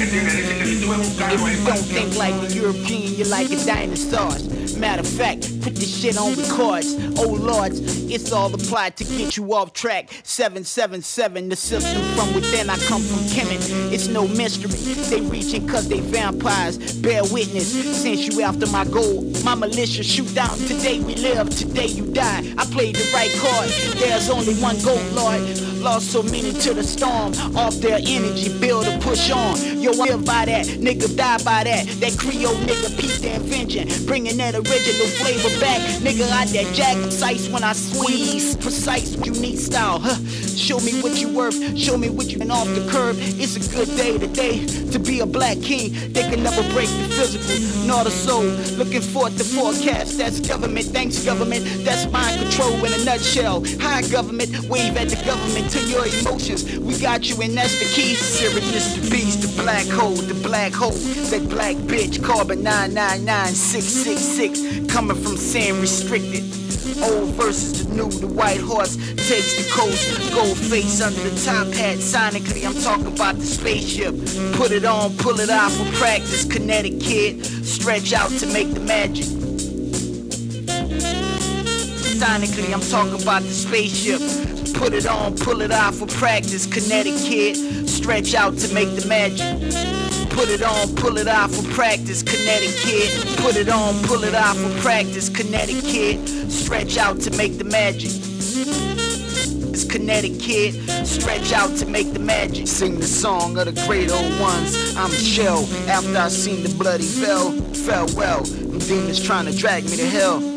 S33: ¿Entiendes? Dice que si tú ves un carro ahí,
S25: If you don't think like the European, you're like a dinosaur. Matter of fact, put this shit on records. Oh lords, it's all applied to get you off track. 777, the system from within. I come from Kemet. It's no mystery. They reaching cause they vampires. Bear witness, since you after my goal. My militia shoot down. Today we live, today you die. I played the right card. There's only one goal, Lord. Lost so many to the storm. Off their energy, build a push on. Yo, I live by that, nigga die by that. That Creole nigga, peep the invention. Bringing that original flavor back. Nigga, I that jack precise when I squeeze. Precise, unique style. Huh. Show me what you worth. Show me what you been off the curb. It's a good day today to be a black king. They can never break the physical, nor the soul. Looking forward to forecast. That's government. Thanks, government. That's mind control in a nutshell. High government, wave at the government to your emotions. We got you, and that's the key. Sirius, the beast, the black hole, the black hole. That black bitch, carbon 999666. Coming from San Restricted. Old versus the new, the white horse takes the coast. Gold face under the top hat. Sonically, I'm talking about the spaceship. Put it on, pull it off for practice. Kid, stretch out to make the magic. Sonically, I'm talking about the spaceship. Put it on, pull it off for practice. Connecticut, stretch out to make the magic. Put it on, pull it off for practice. Connecticut. put it on, pull it off for practice. Connecticut. stretch out to make the magic. It's kid, stretch out to make the magic. Sing the song of the great old ones. I'm shell after I seen the bloody fell, Farewell. Demons trying to drag me to hell.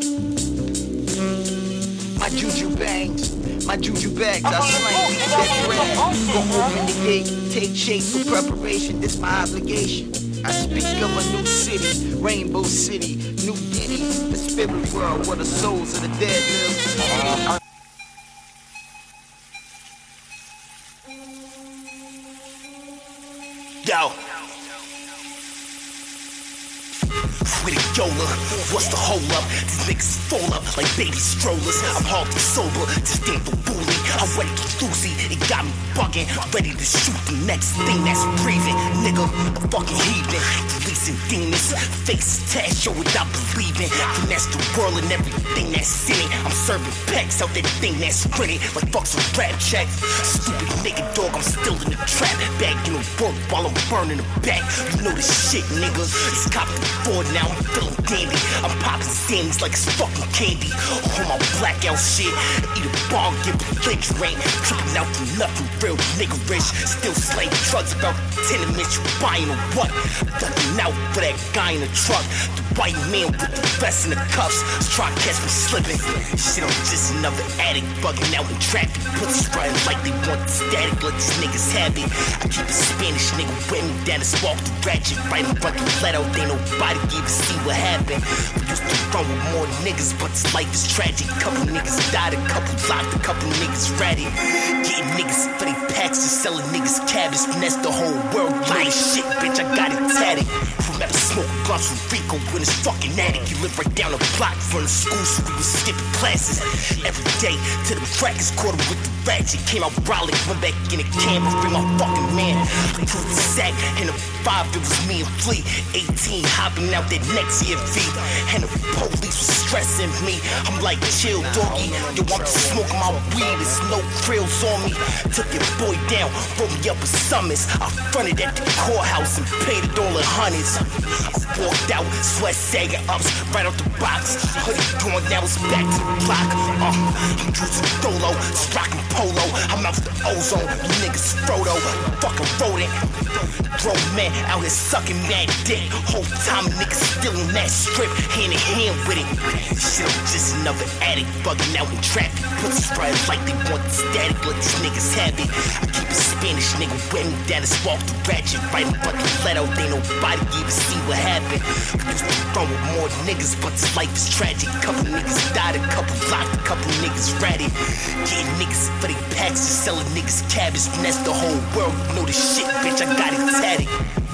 S25: My juju bangs, my juju bags, I uh-huh. slang oh, that oh, bread. Oh, go open the gate, take shape for preparation, this my obligation. I speak of a new city, Rainbow City, New Guinea, the spirit world where the souls of the dead live.
S34: Yo. With a yola, what's the hold up? These niggas fall up like baby strollers. I'm hardly sober, just damn for bully. I'm ready to Lucy, it got me bugging. Ready to shoot the next thing that's breathing. Nigga, a fucking heathen. Releasing demons, face test, show without believing. Finesse the world and everything that's in it. I'm serving packs out that thing that's gritty. Like fuck some rap check. Stupid nigga dog, I'm still in the trap. Bagging the work while I'm burning the back. You know this shit, nigga. It's cop the board now, I'm feeling dandy. I'm popping Stanleys like it's fucking candy. On my blackout shit. Eat a bar, get belligerent. Tripping out from nothing, real nigga rich. Still slaying drugs about tenements you buying or what? Ducking out for that guy in the truck. The white man with the vest and the cuffs. Try to catch me slipping. Shit, I'm just another addict bugging out in traffic. Pussies running like they want the static, like these niggas have it. I keep a Spanish nigga with me down this walk the ratchet. Right in front of the letter, they nobody even see what happened. We used to run with more niggas, but this life is tragic. Couple niggas died, a couple locked, a couple niggas ratted. Getting niggas for they packs, just selling niggas cabbage. Finesse the whole world, ain't shit, bitch, I got it tatted. Remember smoke Bronx with Rico in his fucking attic. He lived right down the block from the school, so we was skipping classes. Every day to the caught him with the ratchet. Came out brolic, went back in the camera, bring my fucking man. I proved the sack in the five, it was me and Flea. 18, hopping out that next year V. And the police was stressing me. I'm like, chill, doggy. Yo, I'm just smoking my weed, there's no frills on me. Took your boy down, rolled me up with summons. I fronted at the courthouse and paid it all in hundreds. Walked out, sweat sagging ups right out the box. Hoodie going now, it's back to the block. Uh, I'm Drew Dolo, just rockin' polo. I'm out the ozone, you niggas Frodo. Fucking rodent. Grown man out here sucking mad dick. Whole time niggas still on that strip, hand in hand with it. Shit, I'm just another addict bugging out in traffic. Pussy spread like they want the static, but these niggas have it. I keep a Spanish nigga wearing down his walk the ratchet, right in fucking letter. Ain't nobody even see what happened. I used to run with more niggas, but this life is tragic. Couple niggas died, a couple locked, a couple niggas ratted. Getting niggas for they packs and selling niggas cabbage. That's the whole world, you know this shit, bitch. I got it tatted.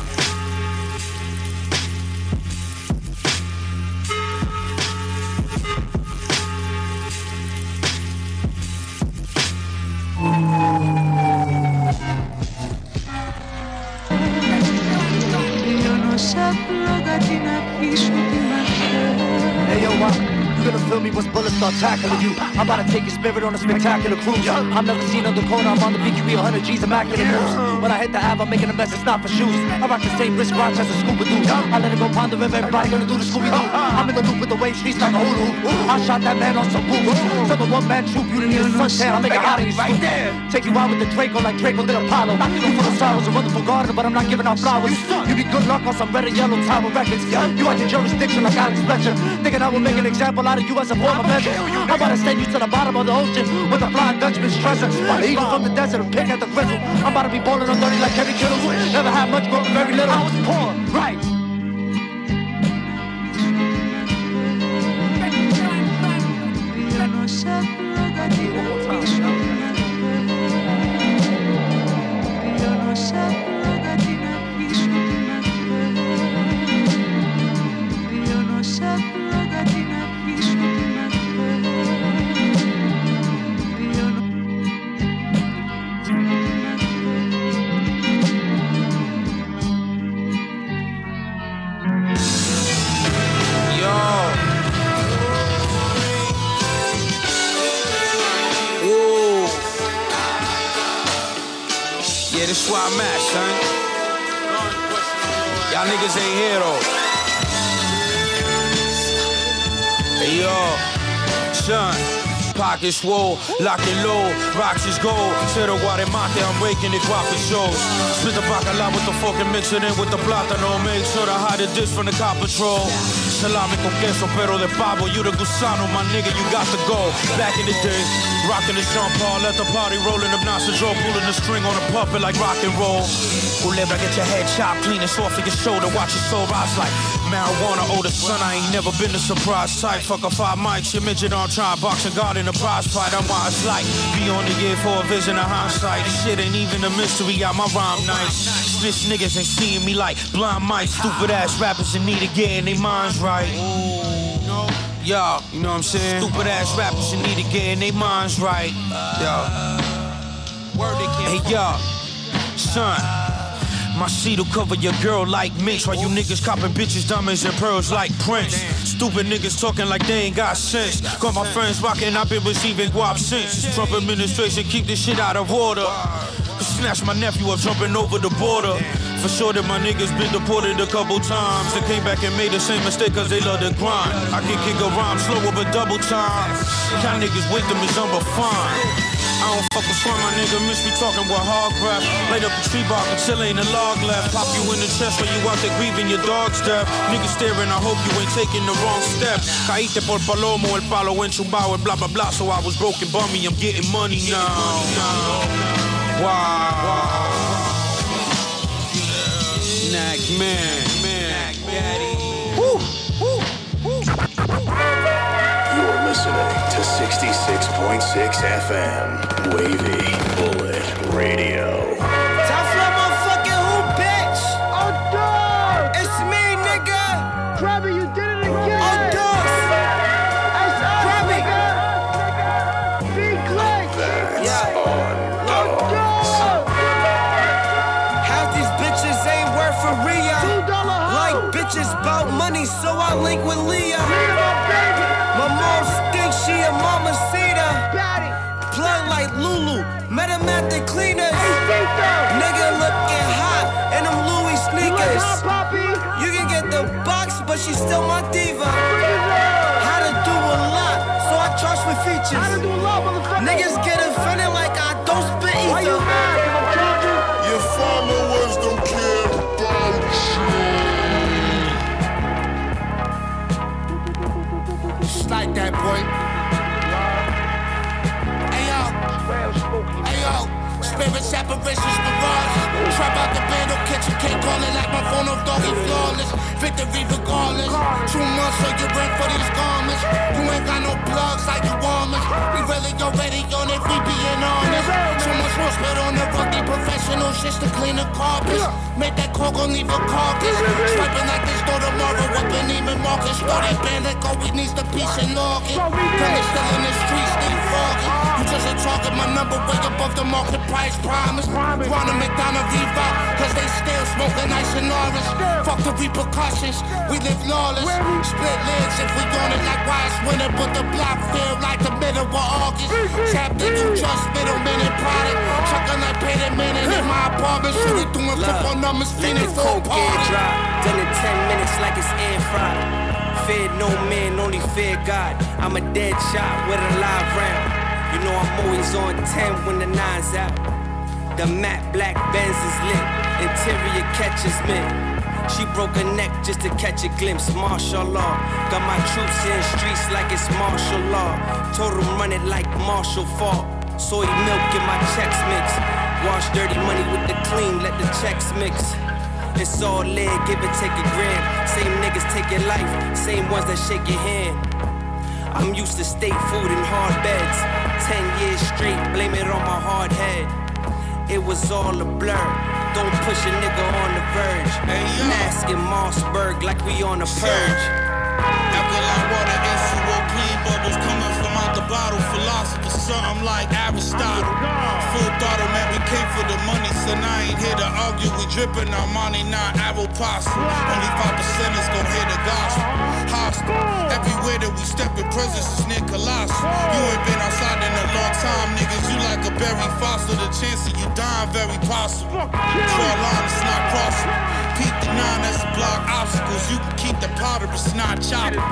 S35: Start tackling you. I'm about to take your spirit on a spectacular cruise. I'm never seen on the corner, I'm on the BQE 100 G's, immaculate moves. When I hit the Ave, I'm making a mess, it's not for shoes. I rock the same wristwatch as a scuba doo. I let it go pond the river, everybody gonna do the Scooby Doo. I'm in the loop with the wave streets like a hulu. I shot that man on some boots. Some the one man troop, you didn't need a suntan. I'll make it hot in your right there. Take you out with the Draco like Drago did Apollo. You full of sorrows, a wonderful garden, but I'm not giving out flowers. You be good luck on some red and yellow tower records. You at your jurisdiction like Alex Fletcher. Thinking I will make an example out of you as a form I'm about to send you to the bottom of the ocean with a flying Dutchman's treasure. An eagle from the desert, a pig at the grizzle. I'm about to be bowling on 30 like Kerry Kittle. Never had much, but very little. I was poor, right?
S12: Pockets swole, lock it low, rocks is gold. Cero Guaremate, I'm waking it guapo shows. Split the bacala with the fork and in with the plátano. Make sure to hide the dish from the cop patrol. Salami con queso, pero de pavo. You the gusano, my nigga, you got to go. Back in the day, rocking the Sean Paul at the party, rolling Nasa Joe, pulling the string on a puppet like rock and roll. Culebra, get your head chopped, clean this off of your shoulder, watch your soul rise like marijuana. Oh, the son, I ain't never been a surprise type. Fuck a five mics, your midget on trying boxing guard in a prize I'm it's like be on the gear for a vision of hindsight. This shit ain't even a mystery. Out my rhyme nice. Snitch niggas ain't seeing me like blind mice. Stupid ass rappers in need of getting their minds right. Yo, you know what I'm saying? Stupid ass rappers in need of getting their minds right. Yo. Uh, hey, yo, son. My seat'll cover your girl like Mitch While you niggas copping bitches, diamonds and pearls like Prince Stupid niggas talking like they ain't got sense. Got my friends rocking, I've been receiving guap since. Trump administration, keep this shit out of order. Snatch my nephew up jumping over the border. For sure that my niggas been deported a couple times. They came back and made the same mistake cause they love the grind. I can kick a rhyme slower but double time. Y'all niggas wisdom is unrefined I don't fuck with swine, my nigga. Miss me talking with hard breath. Light up the tree bark until ain't a log left. Pop you in the chest when you out there grieving your dog's death. Niggas staring, I hope you ain't taking the wrong step. Caíste por palomo, el palo enchumbado, blah blah blah. So I was broken, bummy. I'm getting money now. Wow. Knack man, man, daddy. Woo, woo, woo.
S36: FM, Wavy, Bullet Radio.
S37: Bitch? Oh! It's me, nigga!
S38: You did it again! Oh, yeah. on these bitches ain't worth a Two dollar Like bitches bout money, so I link with Leah. Leah. Sneakers. You can get the box, but she's still my diva. How to do a lot, so I charge for features. Niggas get offended like I don't spit either.
S1: Your followers don't care about
S39: It's like that, boy. Hey yo, hey yo, spirits, apparitions, Trap out the band, no kitchen, can't call it like my phone off doggy flawless. Victory regardless. Two months so you rent for these garments. You ain't got no plugs like you warmers. We really already on it, we being honest. So much more spit on the rookie professionals just to clean the carpets. Make that call gon' leave a carcass. Swiping like this door tomorrow, weapon even Marcus. Started band like always needs the peace and. Then they still in the streets, they foggy. You just a target, my number way above the market price promise. Ronald McDonald revive, cause they still smoking ice and orange. Fuck the repercussions, we live lawless. Split lids if we on it like Wise winter, but the block feel like the middle of August. Tapped in, you just middleman and product. Chucking like paid a minute in my apartment. Shooting doing football numbers,
S38: the
S39: full party.
S38: done in 10 minutes like it's air fried. Fear no man, only fear God. I'm a dead shot with a live round. You know I'm always on 10 when the nine's out. The matte black Benz is lit, interior catches mint. She broke her neck just to catch a glimpse, martial law. Got my troops in streets like it's martial law. Told 'em run it like martial fault. Soy milk in my checks mix. Wash dirty money with the clean, let the checks mix. It's all leg, give it, take a gram. Same niggas take your life, same ones that shake your hand. I'm used to state food and hard beds. Ten years straight, blame it on my hard head. It was all a blur. Don't push a nigga on the verge. Mask in Mossberg like we on a purge.
S39: Alkaline water, H2O, clean bubbles coming from out the bottle. Philosopher, something like Aristotle. Oh, Full throttle, man, we came for the money, so I ain't here to argue. We dripping our money, not arrow possible. Only 5% is gon' hear the gospel. Hostile, everywhere that we step in presence is near colossal. You ain't been outside in a long time, niggas. You like a berry fossil. The chance of you dying very possible. Draw line, it's not crossable. Peak the nine, that's a block obstacles. You can keep the powder, it's not choppable.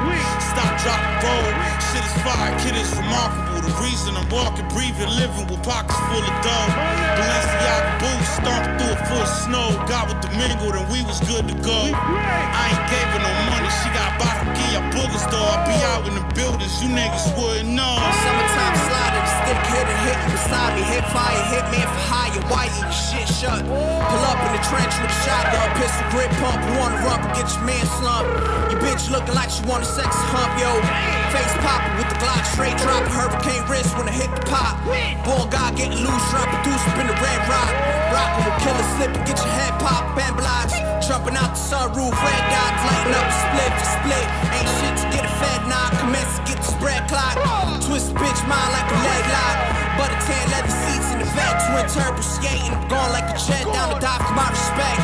S39: Stop, drop, roll. Shit is fire, kid is remarkable. The reason I'm walking, breathing, living with pockets full of dough. Balenciaga boots, stomped through a full of snow. Got with the mingled and we was good to go. I ain't gave her no money, she got bottom gear, boogers though. I be out in the buildings, you niggas wouldn't know.
S38: Summertime slider, the stick hit and hit beside me. Hit fire, hit man for hire. Why you shit shut? Pull up in the trench with a shotgun, pistol grip pump. You wanna but get your man slump. Your bitch looking like she wanna sex hump, yo. Face popping with the Glock straight drop. Hurricane wrist when I hit the pop. Boy, God getting loose, drop up in the red rock. Rockin' with killer slip get your head pop. Band blocks, jumping out the sunroof. Red dots lighting up the split to split. Ain't shit to get a fed knock. Commence to get the spread clock. Twist bitch mind like a leg lock. Butter tan leather seats in the back. Twin turbo skating. Going like a jet down the dock for my respect.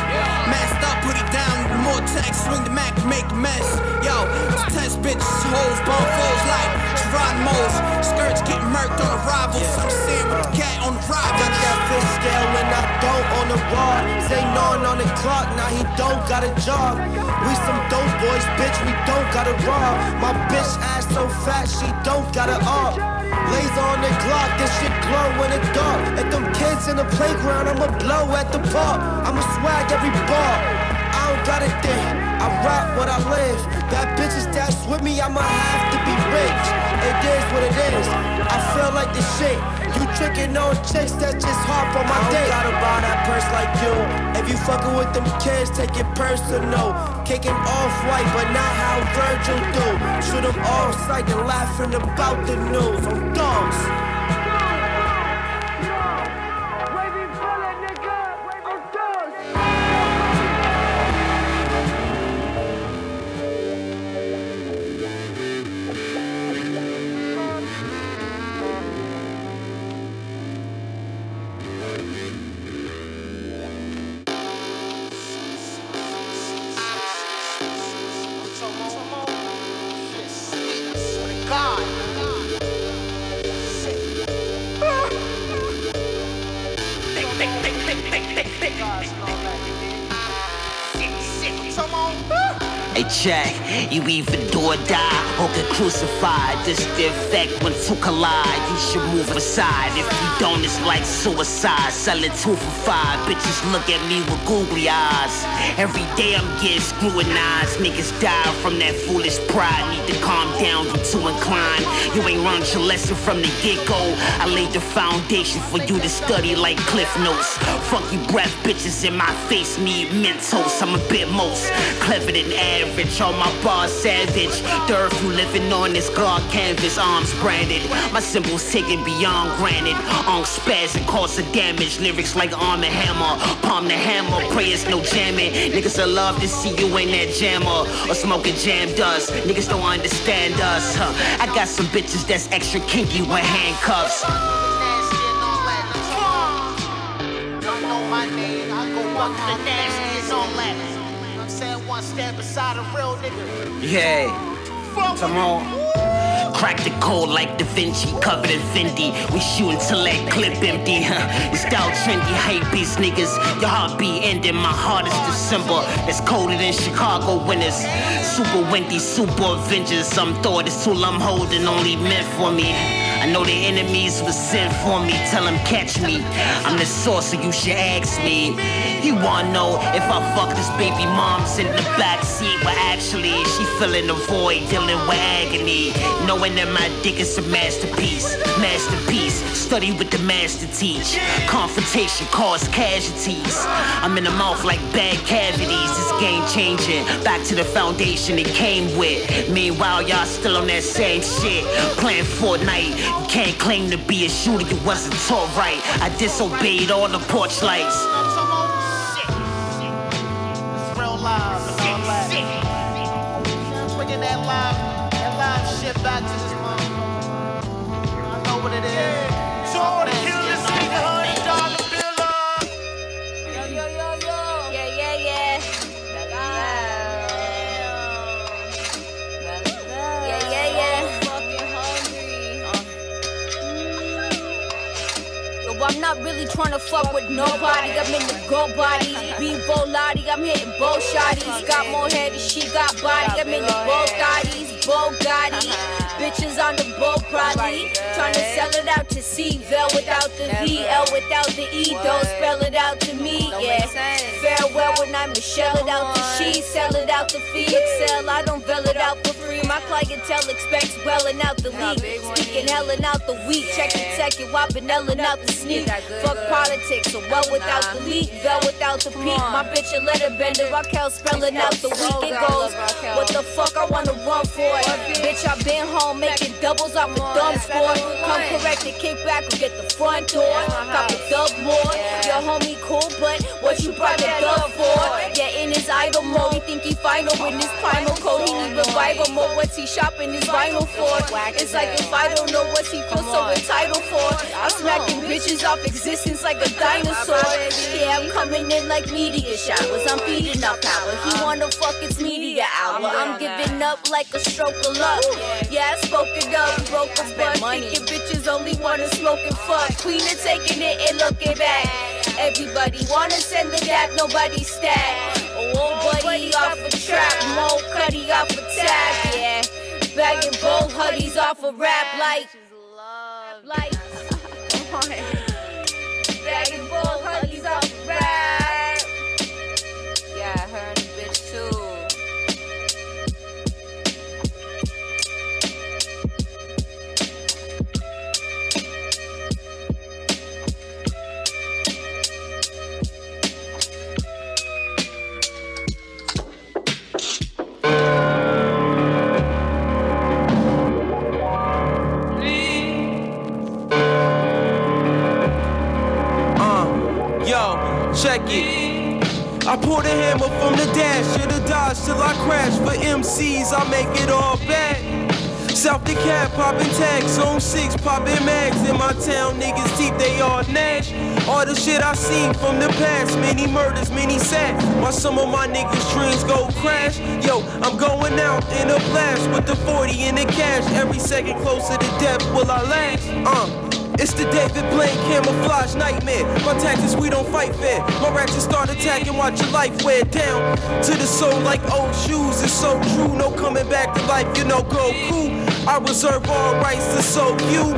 S38: Masked up, put it down. More text, swing the Mac, make a mess. Yo, test bitches, hoes, bone foes like Geronimo's. Skirts getting murked on arrivals. I'm seeing with the cat on the ride.
S37: Got that fish scale and I don't on the rod. Say none on the clock, now he don't got a job. We some dope boys, bitch, we don't got a rob. My bitch ass so fat, she don't got a up. Laser on the clock, this shit glow in the dark. At them kids in the playground, I'ma blow at the park. I'ma swag every bar. Don't got a thing, I rap what I live. That bitches that's with me, I'ma have to be rich. It is what it is. I feel like the shit. You tricking on chicks, that's just hard for my
S38: I don't gotta
S37: buy that purse like you. If you fucking with them kids, take it personal. Kicking off white, but not how Virgil do. Shoot them all sight and laughing about the news. I'm dogs.
S13: Either do or die or get crucified. This the effect when two collide. You should move aside. If you don't, it's like suicide. Selling two for five. Bitches look at me with googly eyes. Every day I'm getting scrutinized. Niggas die from that foolish pride. Need to calm down, you too inclined. You ain't learned your lesson from the get go. I laid the foundation for you to study like Cliff Notes. Funky breath, bitches in my face need Mentos. I'm a bit most clever than average. All my bars savage. The earth you living on is God canvas, arms branded. My symbols taken beyond granted. On spaz and cause of damage. Lyrics like arm and hammer. Palm the hammer, prayers no jamming. Niggas will love to see you in that jammer. Or smoking jam dust. Niggas don't understand us. Huh. I got some bitches that's extra kinky with handcuffs. Yeah. Come on. Crack the code like Da Vinci, covered in Fendi. We shootin' till that clip empty. Huh? It's style trendy, hype beast niggas. Your heartbeat ending, my heart is December. It's colder than Chicago winters. Super windy, super Avengers. I'm thought it's tool I'm holding only meant for me. I know the enemies will send for me, tell them catch me. I'm the source, so you should ask me. You wanna know if I fuck this baby mom's in the backseat? Well, actually, she feeling the void, dealing with agony. Knowing that my dick is a masterpiece, masterpiece. Study with the master teach. Confrontation cause casualties. I'm in the mouth like bad cavities. This game changing. Back to the foundation it came with. Meanwhile, y'all still on that same shit. Playing Fortnite. You can't claim to be a shooter, you wasn't taught right. I disobeyed all the porch lights.
S40: that. Live, live shit back to this motherfucker. I know what it is.
S41: Trying to fuck with nobody. I'm in the go body. Be volati, I'm hitting both shotties. Got more head than she got body. I'm in the both bodies. Bugatti. Bitches on the boat probably. Trying to sell it out to C-Vel without the V-L, without the E. Don't spell it out to me, yeah. Farewell when I Michelle it out to she. Sell it out to fee. Excel, I don't veil it out for My clientele expects welling out the league. Speaking hellin' out the week. Check it, check it, whopping hellin' out the sneak. Fuck politics, so well without the leak. Vel without the peak. My bitch a letter bender. Raquel spelling out the week. It goes, what the fuck I wanna run for? Bitch, I been home making doubles off a thumb score. Come correct and kick back and get the front door. Cop a dub more. Your homie cool, but what you brought the dub for? Yeah, in his idle mode, he think he final in his primal code. He need revival mode. What's he shopping his vinyl for? It's like if I don't know what he feels so entitled for. I'm smacking bitches off existence like a dinosaur. Yeah, I'm coming in like media showers. I'm feeding up power. He wanna fuck it's media hour. I'm giving up like a stroke of luck. Yeah, I spoke it up, broke a butt. Thinking bitches only wanna smoke and fuck. Queen of taking it and looking back. Everybody wanna send the dap, nobody stack. Oh, buddy off a trap, Mo Cuddy off a tag, yeah. Bagging both hoodies off a rap like. Like. *laughs* Bagging both
S42: check it. I pull the hammer from the dash, to the dodge till I crash. For MCs, I make it all back. South the cap, popping tags, zone six, poppin' mags. In my town, niggas deep, they all nash. All the shit I seen from the past, many murders, many sad. While some of my niggas' dreams go crash. Yo, I'm going out in a blast with the 40 in the cash. Every second closer to death will I last. Uh. It's the David Blaine camouflage nightmare. My tactics, we don't fight fair. My ratchets start attacking, watch your life wear down to the soul like old shoes. It's so true, no coming back to life, you know, Goku. I reserve all rights to soak you.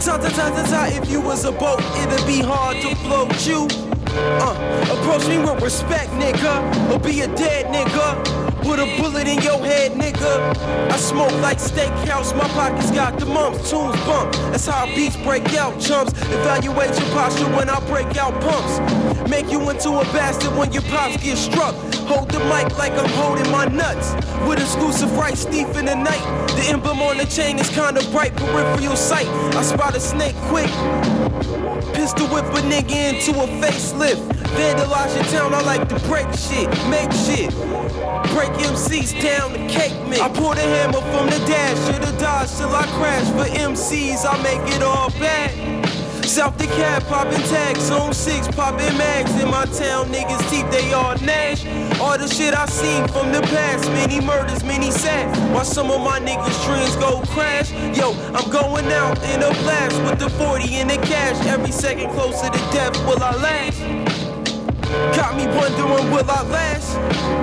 S42: Ta ta ta ta ta, if you was a boat, it'd be hard to float you. Uh, approach me with respect, nigga, or be a dead nigga. Put a bullet in your head, nigga. I smoke like steakhouse, my pockets got the mumps, tunes bump. That's how beats break out, chumps. Evaluate your posture when I break out pumps. Make you into a bastard when your pops get struck. Hold the mic like I'm holding my nuts. With exclusive rights, thief in the night. The emblem on the chain is kinda bright, peripheral sight. I spot a snake quick. Pistol whip a nigga into a facelift. Vandalize your town, I like to break shit, make shit. Break MCs down to cake me. I pour the hammer from the dash, should've dodged till I crash. For MCs, I make it all bad. South the cab, popping tags, zone six, popping mags. In my town, niggas teeth, they all gnash. All the shit I seen from the past, many murders, many sad. Why some of my niggas' dreams go crash. Yo, I'm going out in a blast with the 40 in the cash. Every second closer to death, will I last? Got me wondering, will I last?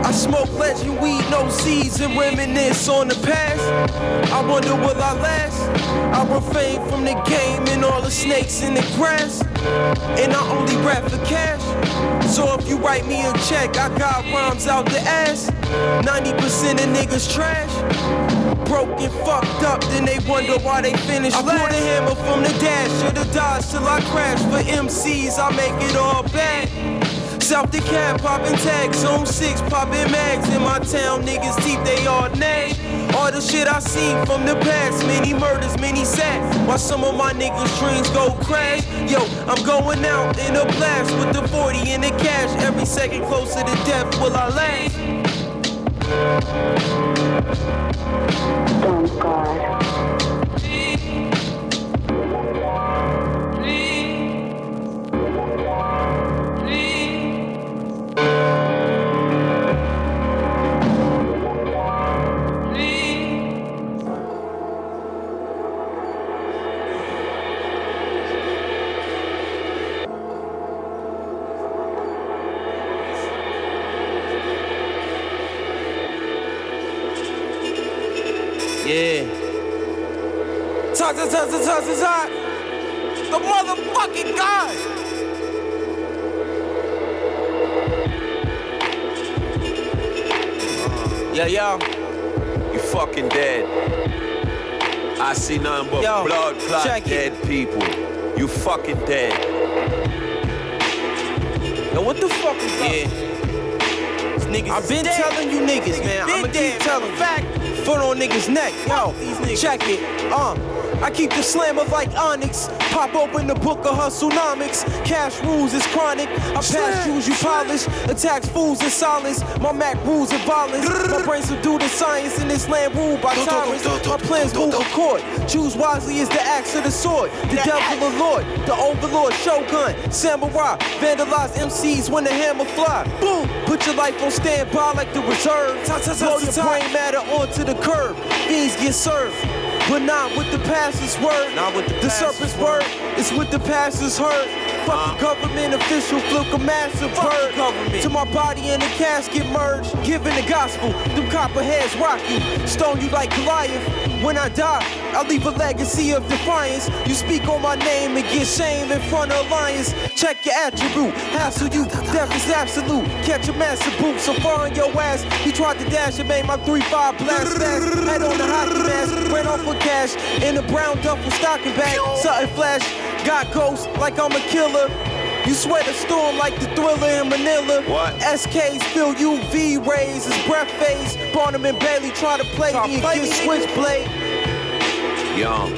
S42: I smoke legend weed, no seeds, and reminisce on the past. I wonder, will I last? I refrain from the game and all the snakes in the grass. And I only rap for cash. So if you write me a check, I got rhymes out the ass. 90% of niggas trash. Broken, fucked up, then they wonder why they finish I last. I the hammer from the dash, should've dodged till I crash. For MCs, I make it all bad. South the cab, popping tags, zone six, popping mags. In my town, niggas deep, they all gnash. All the shit I seen from the past, many murders, many sad. While some of my niggas' dreams go crash. Yo, I'm going out in a blast with the 40 in the cash. Every second closer to death, will I last?
S43: Thank God.
S42: Yeah. Ta ta ta ta ta ta ta. The motherfucking God. Yeah, yo.
S10: You fucking dead. I see nothing but
S42: Yo,
S10: blood clot
S42: check it.
S10: dead people. You fucking dead.
S42: Yo, what the fuck is yeah. Niggas I've been telling you niggas, man. I'ma keep telling fact. Foot on niggas' neck. Yo, check it. Uh. I keep the slammer like Onyx. Pop open the book of hustlenomics. Cash rules is chronic. I pass shoes you polish. Attacks fools in silence. My Mac rules and violence. My brains will do the science in this land ruled by tyrants. My plans move a court. Choose wisely is the axe or the sword. The devil or lord. The overlord shogun. Samurai. Vandalize MCs when the hammer fly. Boom. Put your life on standby like the reserve. Blow your brain matter onto the curb. Things get served. But not with the pastor's word.
S10: Not with the
S42: The serpent's word. It's with the pastor's hurt. Fuck the government official, flick a massive bird. To my body in the casket merge. Giving the gospel, them copperheads rock you. Stone you like Goliath. When I die, I leave a legacy of defiance. You speak on my name and get shame in front of lions. Check your attribute, hassle you, death is absolute. Catch a massive boot, so far on your ass. He tried to dash and made my 3-5 blast fast. Head on the hockey mask, ran off for cash. In a brown duffel stocking bag, something flash. Got ghost like I'm a killer. You sweat a storm like the thriller in Manila.
S10: What?
S42: SKs fill UV rays, his breath phase. Barnum and Bailey try to play me and get switchblade.
S10: Young.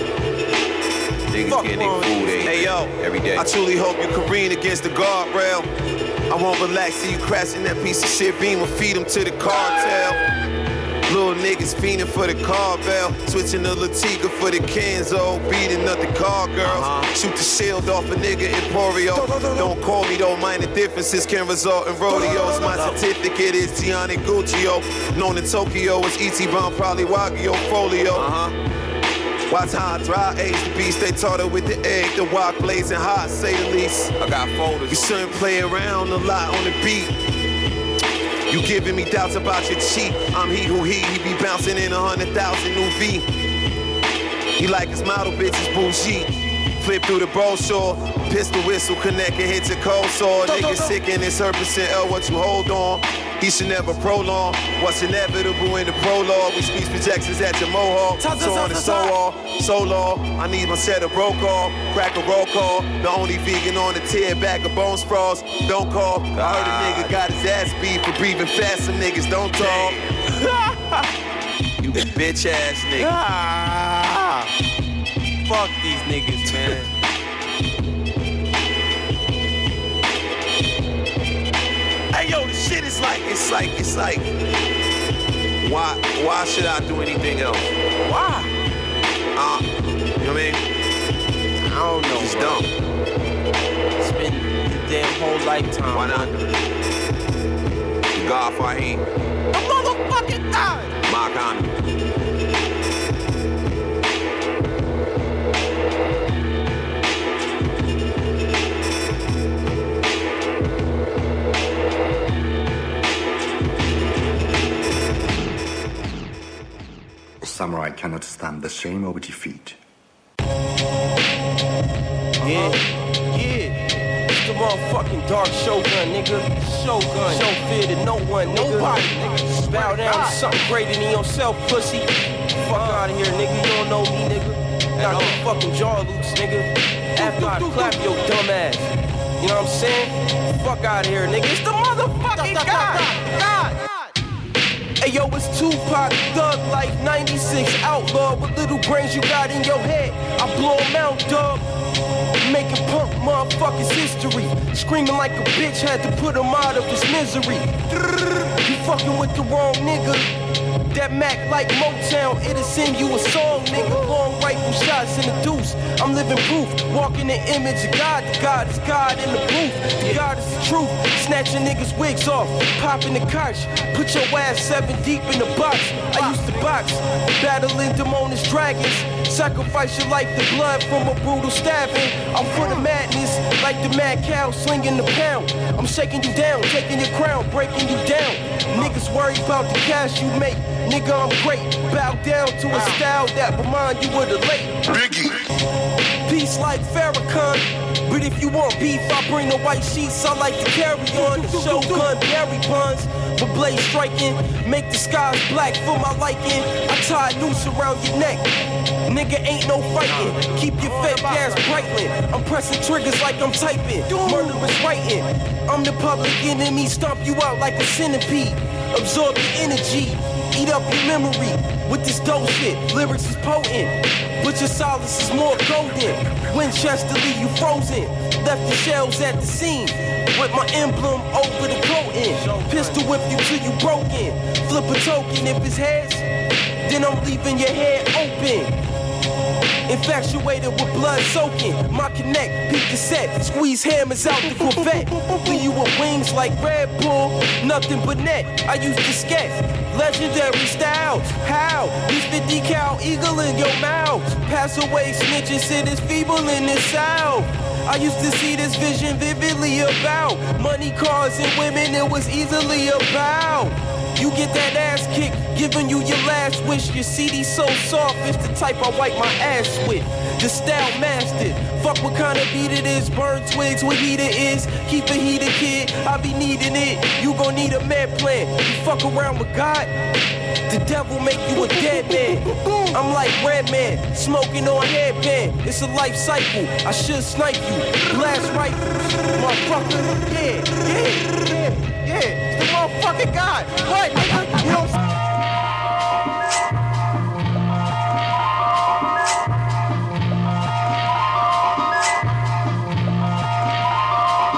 S10: Niggas
S42: Fuck
S10: getting their food every
S8: Hey yo,
S10: every day.
S8: I truly hope you careen against the guardrail. I won't relax till you crashing that piece of shit beam and feed them to the cartel. Little niggas fiending for the car bell. Switching the Latiga for the Kenzo. Beating up the car girls. Shoot the shield off a nigga Emporio. Don't call me though, minor differences can result in rodeos. My certificate is Gianni Guccio. Known in Tokyo as E.T. Brown, probably Wagyu Folio. Watch how I dry age the beast. They taught her with the egg, the walk blazing hot, say the least.
S10: I got folders.
S8: You shouldn't play around a lot on the beat. You giving me doubts about your cheat. I'm he who he, he be bouncing in a hundred thousand new V. He like his model bitches bougie. Flip through the brochure, pistol whistle, connect and hit your cold sore. Nigga sick in his herpes L, what you hold on. He should never prolong what's inevitable in the prologue. We speech projections at your mohawk. So on and so on. So long, I need my set of roll call. Crack a roll call. The only vegan on the tier, bag of bone sprawls. Don't call. I heard a nigga got his ass beat for breathing fast. Some niggas don't talk. *laughs* you bitch ass nigga.
S10: Ah, fuck niggas, man.
S8: Hey yo, the shit is like, it's like, it's like. Why, why should I do anything else?
S10: Why?
S8: Uh, you know what I mean?
S10: I don't know.
S8: It's
S10: bro.
S8: dumb.
S10: Spend the damn whole lifetime.
S8: Why not? God Fahim,
S10: The motherfucking God.
S8: Mark Hanna.
S44: Samurai cannot stand the shame of defeat.
S42: Yeah, yeah. It's the motherfucking dark shogun, nigga. Shogun. Show fear to no one, nigga. Nobody, nigga. Bow down to something greater than yourself, pussy. Fuck out of here, nigga. You don't know me, nigga. Got the fucking jaw loose, nigga. After I clap your dumb ass. You know what I'm saying? Fuck out of here, nigga. It's the motherfucking God. God. Hey yo, it's Tupac, Thug Life 96, outlaw. What little brains you got in your head? I blow blow 'em out, dog. Making punk motherfuckers history. Screaming like a bitch, had to put him out of his misery. You fucking with the wrong nigga. That Mac like Motown, it'll send you a song, nigga. Long rifle shots in the deuce. I'm living proof, walking the image of God. The God is God in the booth. The God is the truth. Snatching niggas' wigs off, popping the couch. Put your ass seven deep in the box. I used to box, battling demoness dragons. Sacrifice your life to blood from a brutal stabbing. I'm for the madness, like the mad cow slinging the pound. I'm shaking you down, taking your crown, breaking you down. Niggas worry about the cash you make. Nigga, I'm great. Bow down to a style that remind you of the late.
S1: Biggie.
S42: Peace like Farrakhan. But if you want beef, I bring the white sheets. I like to carry on the Shogun Barry buns. For blade striking, make the skies black for my liking. I tie noose around your neck. Nigga ain't no fighting. Keep your fake ass brightling. I'm pressing triggers like I'm typing. Murderous writing. I'm the public enemy. Stomp you out like a centipede. Absorb energy. Eat up your memory with this dope shit. Lyrics is potent, but your solace is more golden. Winchester leave you frozen. Left the shells at the scene with my emblem over the coating. Pistol whip you till you broken. Flip a token if it's heads, then I'm leaving your head open. Infatuated with blood soaking. My connect, peak the set, squeeze hammers out the Corvette. Leave you with wings like Red Bull, nothing but net. I used to sketch legendary style, How? Use 50 cal eagle in your mouth. Pass away snitching, sit is feeble in the south. I used to see this vision vividly about money, cars, and women. It was easily about. You get that ass kicked, giving you your last wish. Your CD so soft, it's the type I wipe my ass with. The style mastered. Fuck what kind of beat it is. Burn twigs, what heater is. Keep it heated, kid. I be needing it. You gon' need a med plan. You fuck around with God, the devil make you a dead man. I'm like Redman, smoking on headband. It's a life cycle. I should snipe you. Blast rifles, motherfucker. Yeah, yeah, yeah, yeah. Motherfucking God. What, nigga? You know.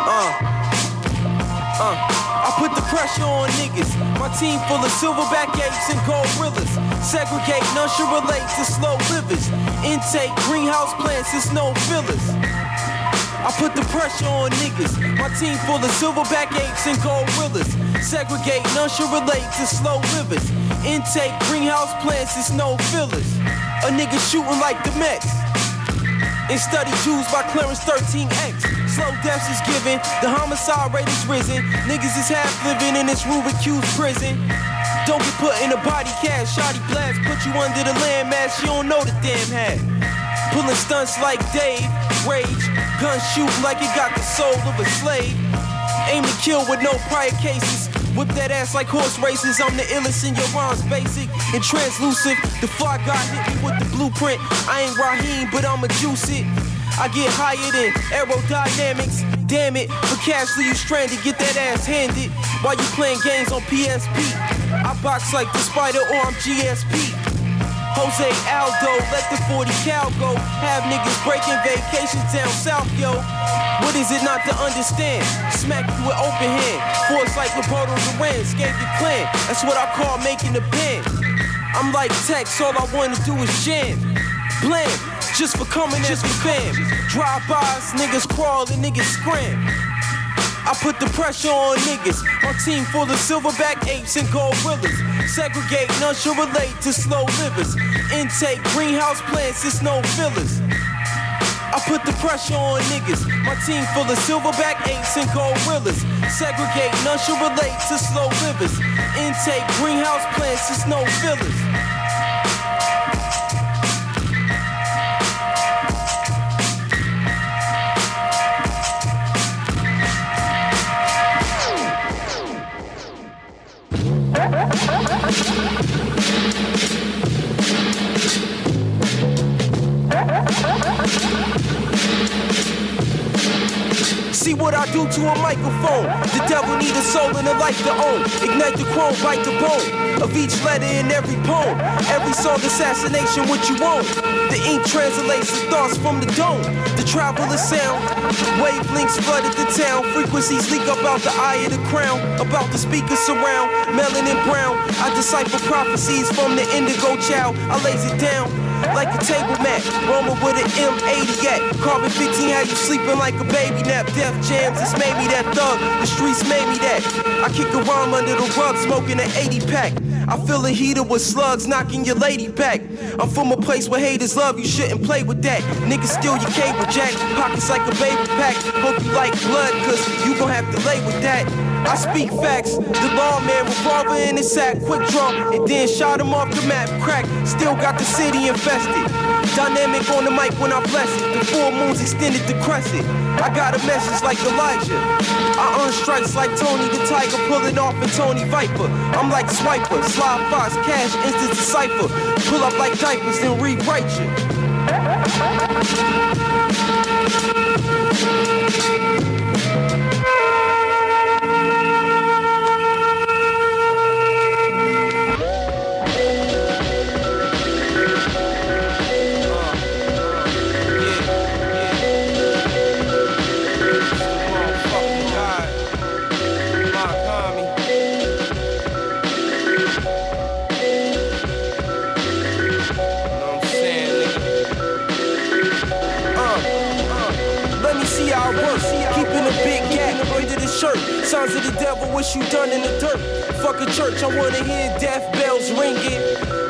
S42: Uh, uh, I put the pressure on niggas. My team full of silverback apes and gorillas. Segregate, none should relate to slow livers. Intake, greenhouse plants, it's no fillers. I put the pressure on niggas. My team full of silverback apes and gorillas. Segregate, none should relate to slow livers. Intake, greenhouse plants, it's no fillers. A nigga shooting like the Mets. And study Jews by Clarence 13X. Slow deaths is given, the homicide rate is risen. Niggas is half living in this Rubik Q's prison. Don't get put in a body cast, shoddy blast, put you under the landmass, you don't know the damn hat. Pulling stunts like Dave, rage, gun shooting like it got the soul of a slave. Aim to kill with no prior cases. Whip that ass like horse races. I'm the illest in your rhymes, basic and translucent. The fly guy hit me with the blueprint. I ain't Raheem, but I'ma juice it. I get higher than aerodynamics. Damn it, for casually you stranded, get that ass handed. While you playing games on PSP. I box like the spider or I'm GSP. Jose Aldo, let the 40 cal go. Have niggas breaking vacations down south, yo. What is it not to understand? Smack you with open hand. Force like Roberto Duran, escape your clan. That's what I call making a band. I'm like Tex, all I wanna do is jam. Blam, just for coming as a fam. Drive-bys, niggas crawl and niggas scram. I put the pressure on niggas. My team full of silverback apes and gorillas. Segregate, none should relate to slow livers. Intake, greenhouse plants, it's no fillers. I put the pressure on niggas. My team full of silverback apes and gorillas. Segregate, none should relate to slow livers. Intake, greenhouse plants, it's no fillers. What I do to a microphone. The devil need a soul and a life to own. Ignite the chrome, bite the bone of each letter in every poem. Every song assassination, what you want. The ink translates the thoughts from the dome. The travel of sound. Wavelengths flooded the town. Frequencies leak up out the eye of the crown. About the speakers surround. Melanin brown. I decipher prophecies from the indigo child. I lays it down like a table mat. Roman with an M80 at. Carbon 15 had you sleeping like a baby nap. Death jams, it's made me that thug. The streets made me that. I kick around under the rug, smoking an 80 pack. I fill a heater with slugs, knocking your lady back. I'm from a place where haters love, you shouldn't play with that. Niggas steal your cable jack, pockets like a baby pack. Hope you like blood, cause you gon' have to lay with that. I speak facts, the lawman revolver in his sack, quick draw, and then shot him off the map, crack. Still got the city infested. Dynamic on the mic when I bless it. The full moon's extended to crescent. I got a message like Elijah. I earn strikes like Tony the Tiger, pulling off and Tony Viper. I'm like Swiper, Slide Fox, Cash, Instant Decipher. Pull up like diapers, then rewrite you. Of the devil, what you done in the dirt. Fuck a church, I wanna hear death bells ringing.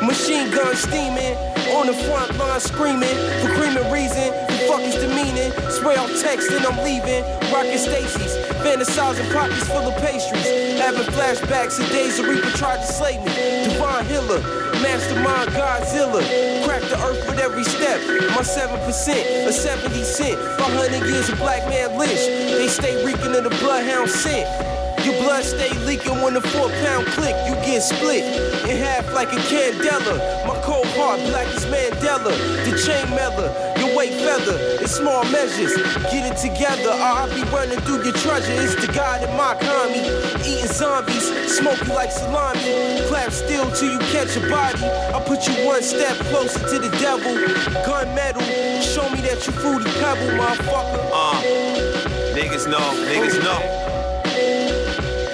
S42: Machine gun steaming. On the front line screaming. For creaming reason. The fuck is the meaning? Spray off text I'm leaving. Rockin' Stacy's. Fantasizing pockets full of pastries. Having flashbacks of days the Reaper tried to slay me. Divine Hiller. Mastermind Godzilla. Crack the earth with every step. My 7%, a 70 cent. 500 years of black man lynch. They stay reeking of the bloodhound scent. Your blood stay leaking when the four pound click. You get split in half like a candela. My cold heart, black as Mandela. The chain meller, weight feather. In small measures, get it together. Or I'll be running through your treasure. It's the God in my homie. Eating zombies, smoking like salami. Clap still till you catch a body. I'll put you one step closer to the devil. Gun metal, show me that you fruity pebble, motherfucker.
S8: Uh, niggas know, niggas know.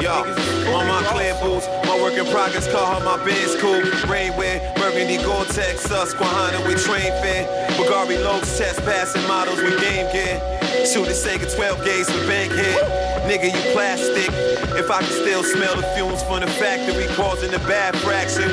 S8: Yo, on my clear boots, my work in progress, call her my Benz coupe. Rainwear, burgundy, Gore-Tex, Susquehanna with train fit. Bulgari loads, test passing models with game gear. Shoot a Sega 12 gauge for bank hit. Nigga, you plastic. If I can still smell the fumes from the factory causing the bad fracture.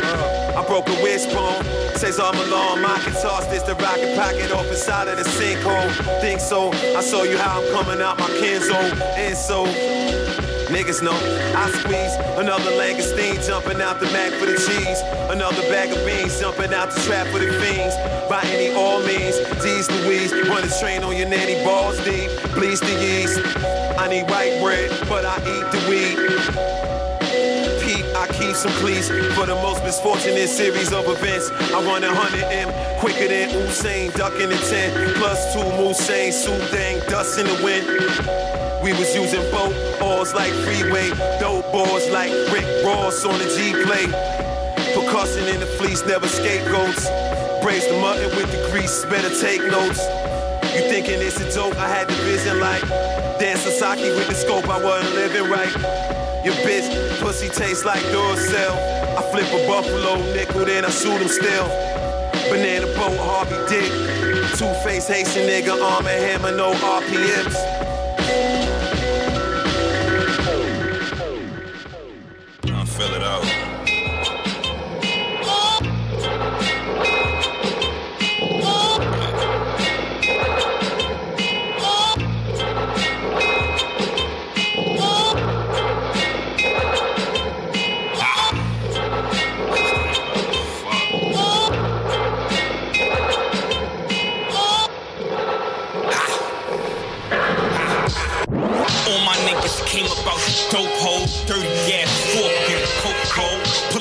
S8: I broke a wishbone. Says I'm. I can toss this the rocket pocket off inside of the sinkhole. Think so. I show you how I'm coming out my kin zone. And so. Niggas know I squeeze another leg of Langoustine jumping out the Mac for the cheese. Another bag of beans jumping out the trap for the fiends. By any all means, D's Louise, run a train on your nanny balls deep. Bleeds the yeast. I need white bread, but I eat the weed. Pete, I keep some pleas for the most misfortunate series of events. I run a hundred M quicker than Usain, ducking the 10. Plus two Musain, Sudang, dust in the wind. We was using boat oars like freeway, dope balls like Rick Ross on the G play. Percussion in the fleece, never scapegoats. Braise the mutton with the grease, better take notes. You thinking it's a joke? I had the vision like Dan Sasaki with the scope, I wasn't living right. Your bitch, pussy tastes like Duracell. I flip a buffalo nickel, then I shoot him still. Banana boat, Harvey Dick. Two-face Haitian nigga, arm and hammer, no RPMs.
S45: Fill it out.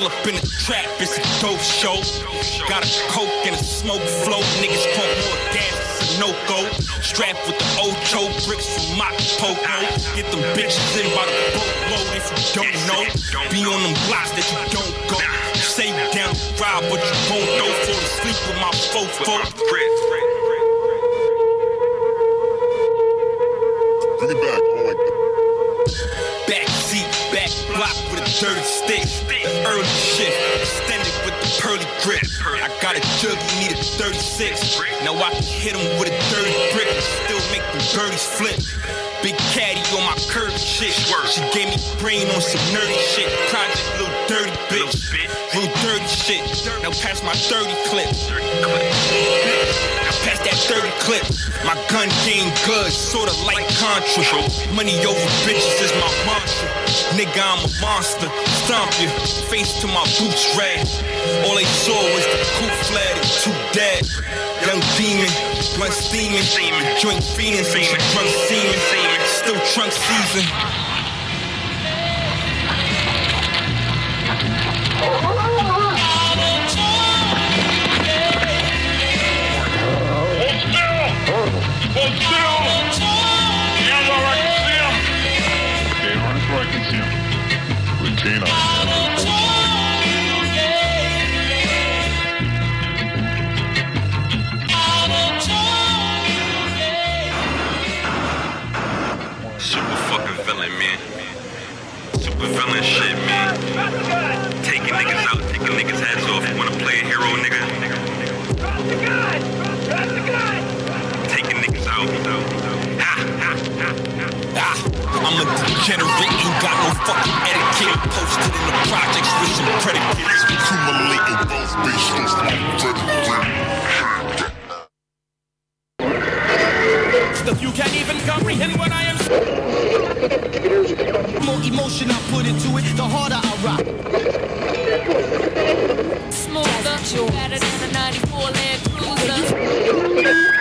S46: Up in the trap, it's a dope show. Got a coke and a smoke flow. Niggas pump more gas, it's a no go. Strapped with the old Ocho bricks from my pogo. Get them bitches in by the boatload if you don't know. Be on them blocks that you don't go. Say you down ride, but you won't go know. Fall asleep with my fofo.
S1: Bring it back. I like
S46: Back dirty stick. Early shift, extended pearly grip. I got a jug, you need a 36. Now I can hit him with a dirty brick and still make them birdies flip. Big caddy on my curb shit. She gave me brain on some nerdy shit. Project little dirty bitch. Real dirty shit. Now pass my 30 clip. Now pass that 30 clip. My gun game good, sorta like Contra. Money over bitches is my mantra. Nigga, I'm a monster. Stomp you, face to my boots red. All they saw was the cool flag two dead. Young demon, blunt steaming, joint fiending, drunk semen, still trunk season.
S1: They aren't where I can see them. With Tina.
S45: Super villain shit, man. Taking niggas out, taking niggas heads off. You wanna play a hero, nigga? Taking niggas out. Ha, ha, ha,
S46: I'm a degenerate, ain't got no fucking etiquette. Posted in the projects with some predicates.
S1: Accumulating both baseless
S46: Stuff you can't even comprehend what I am. More emotion I put into it, the harder I rock.
S41: Smoother, better than a 94 Land Cruiser.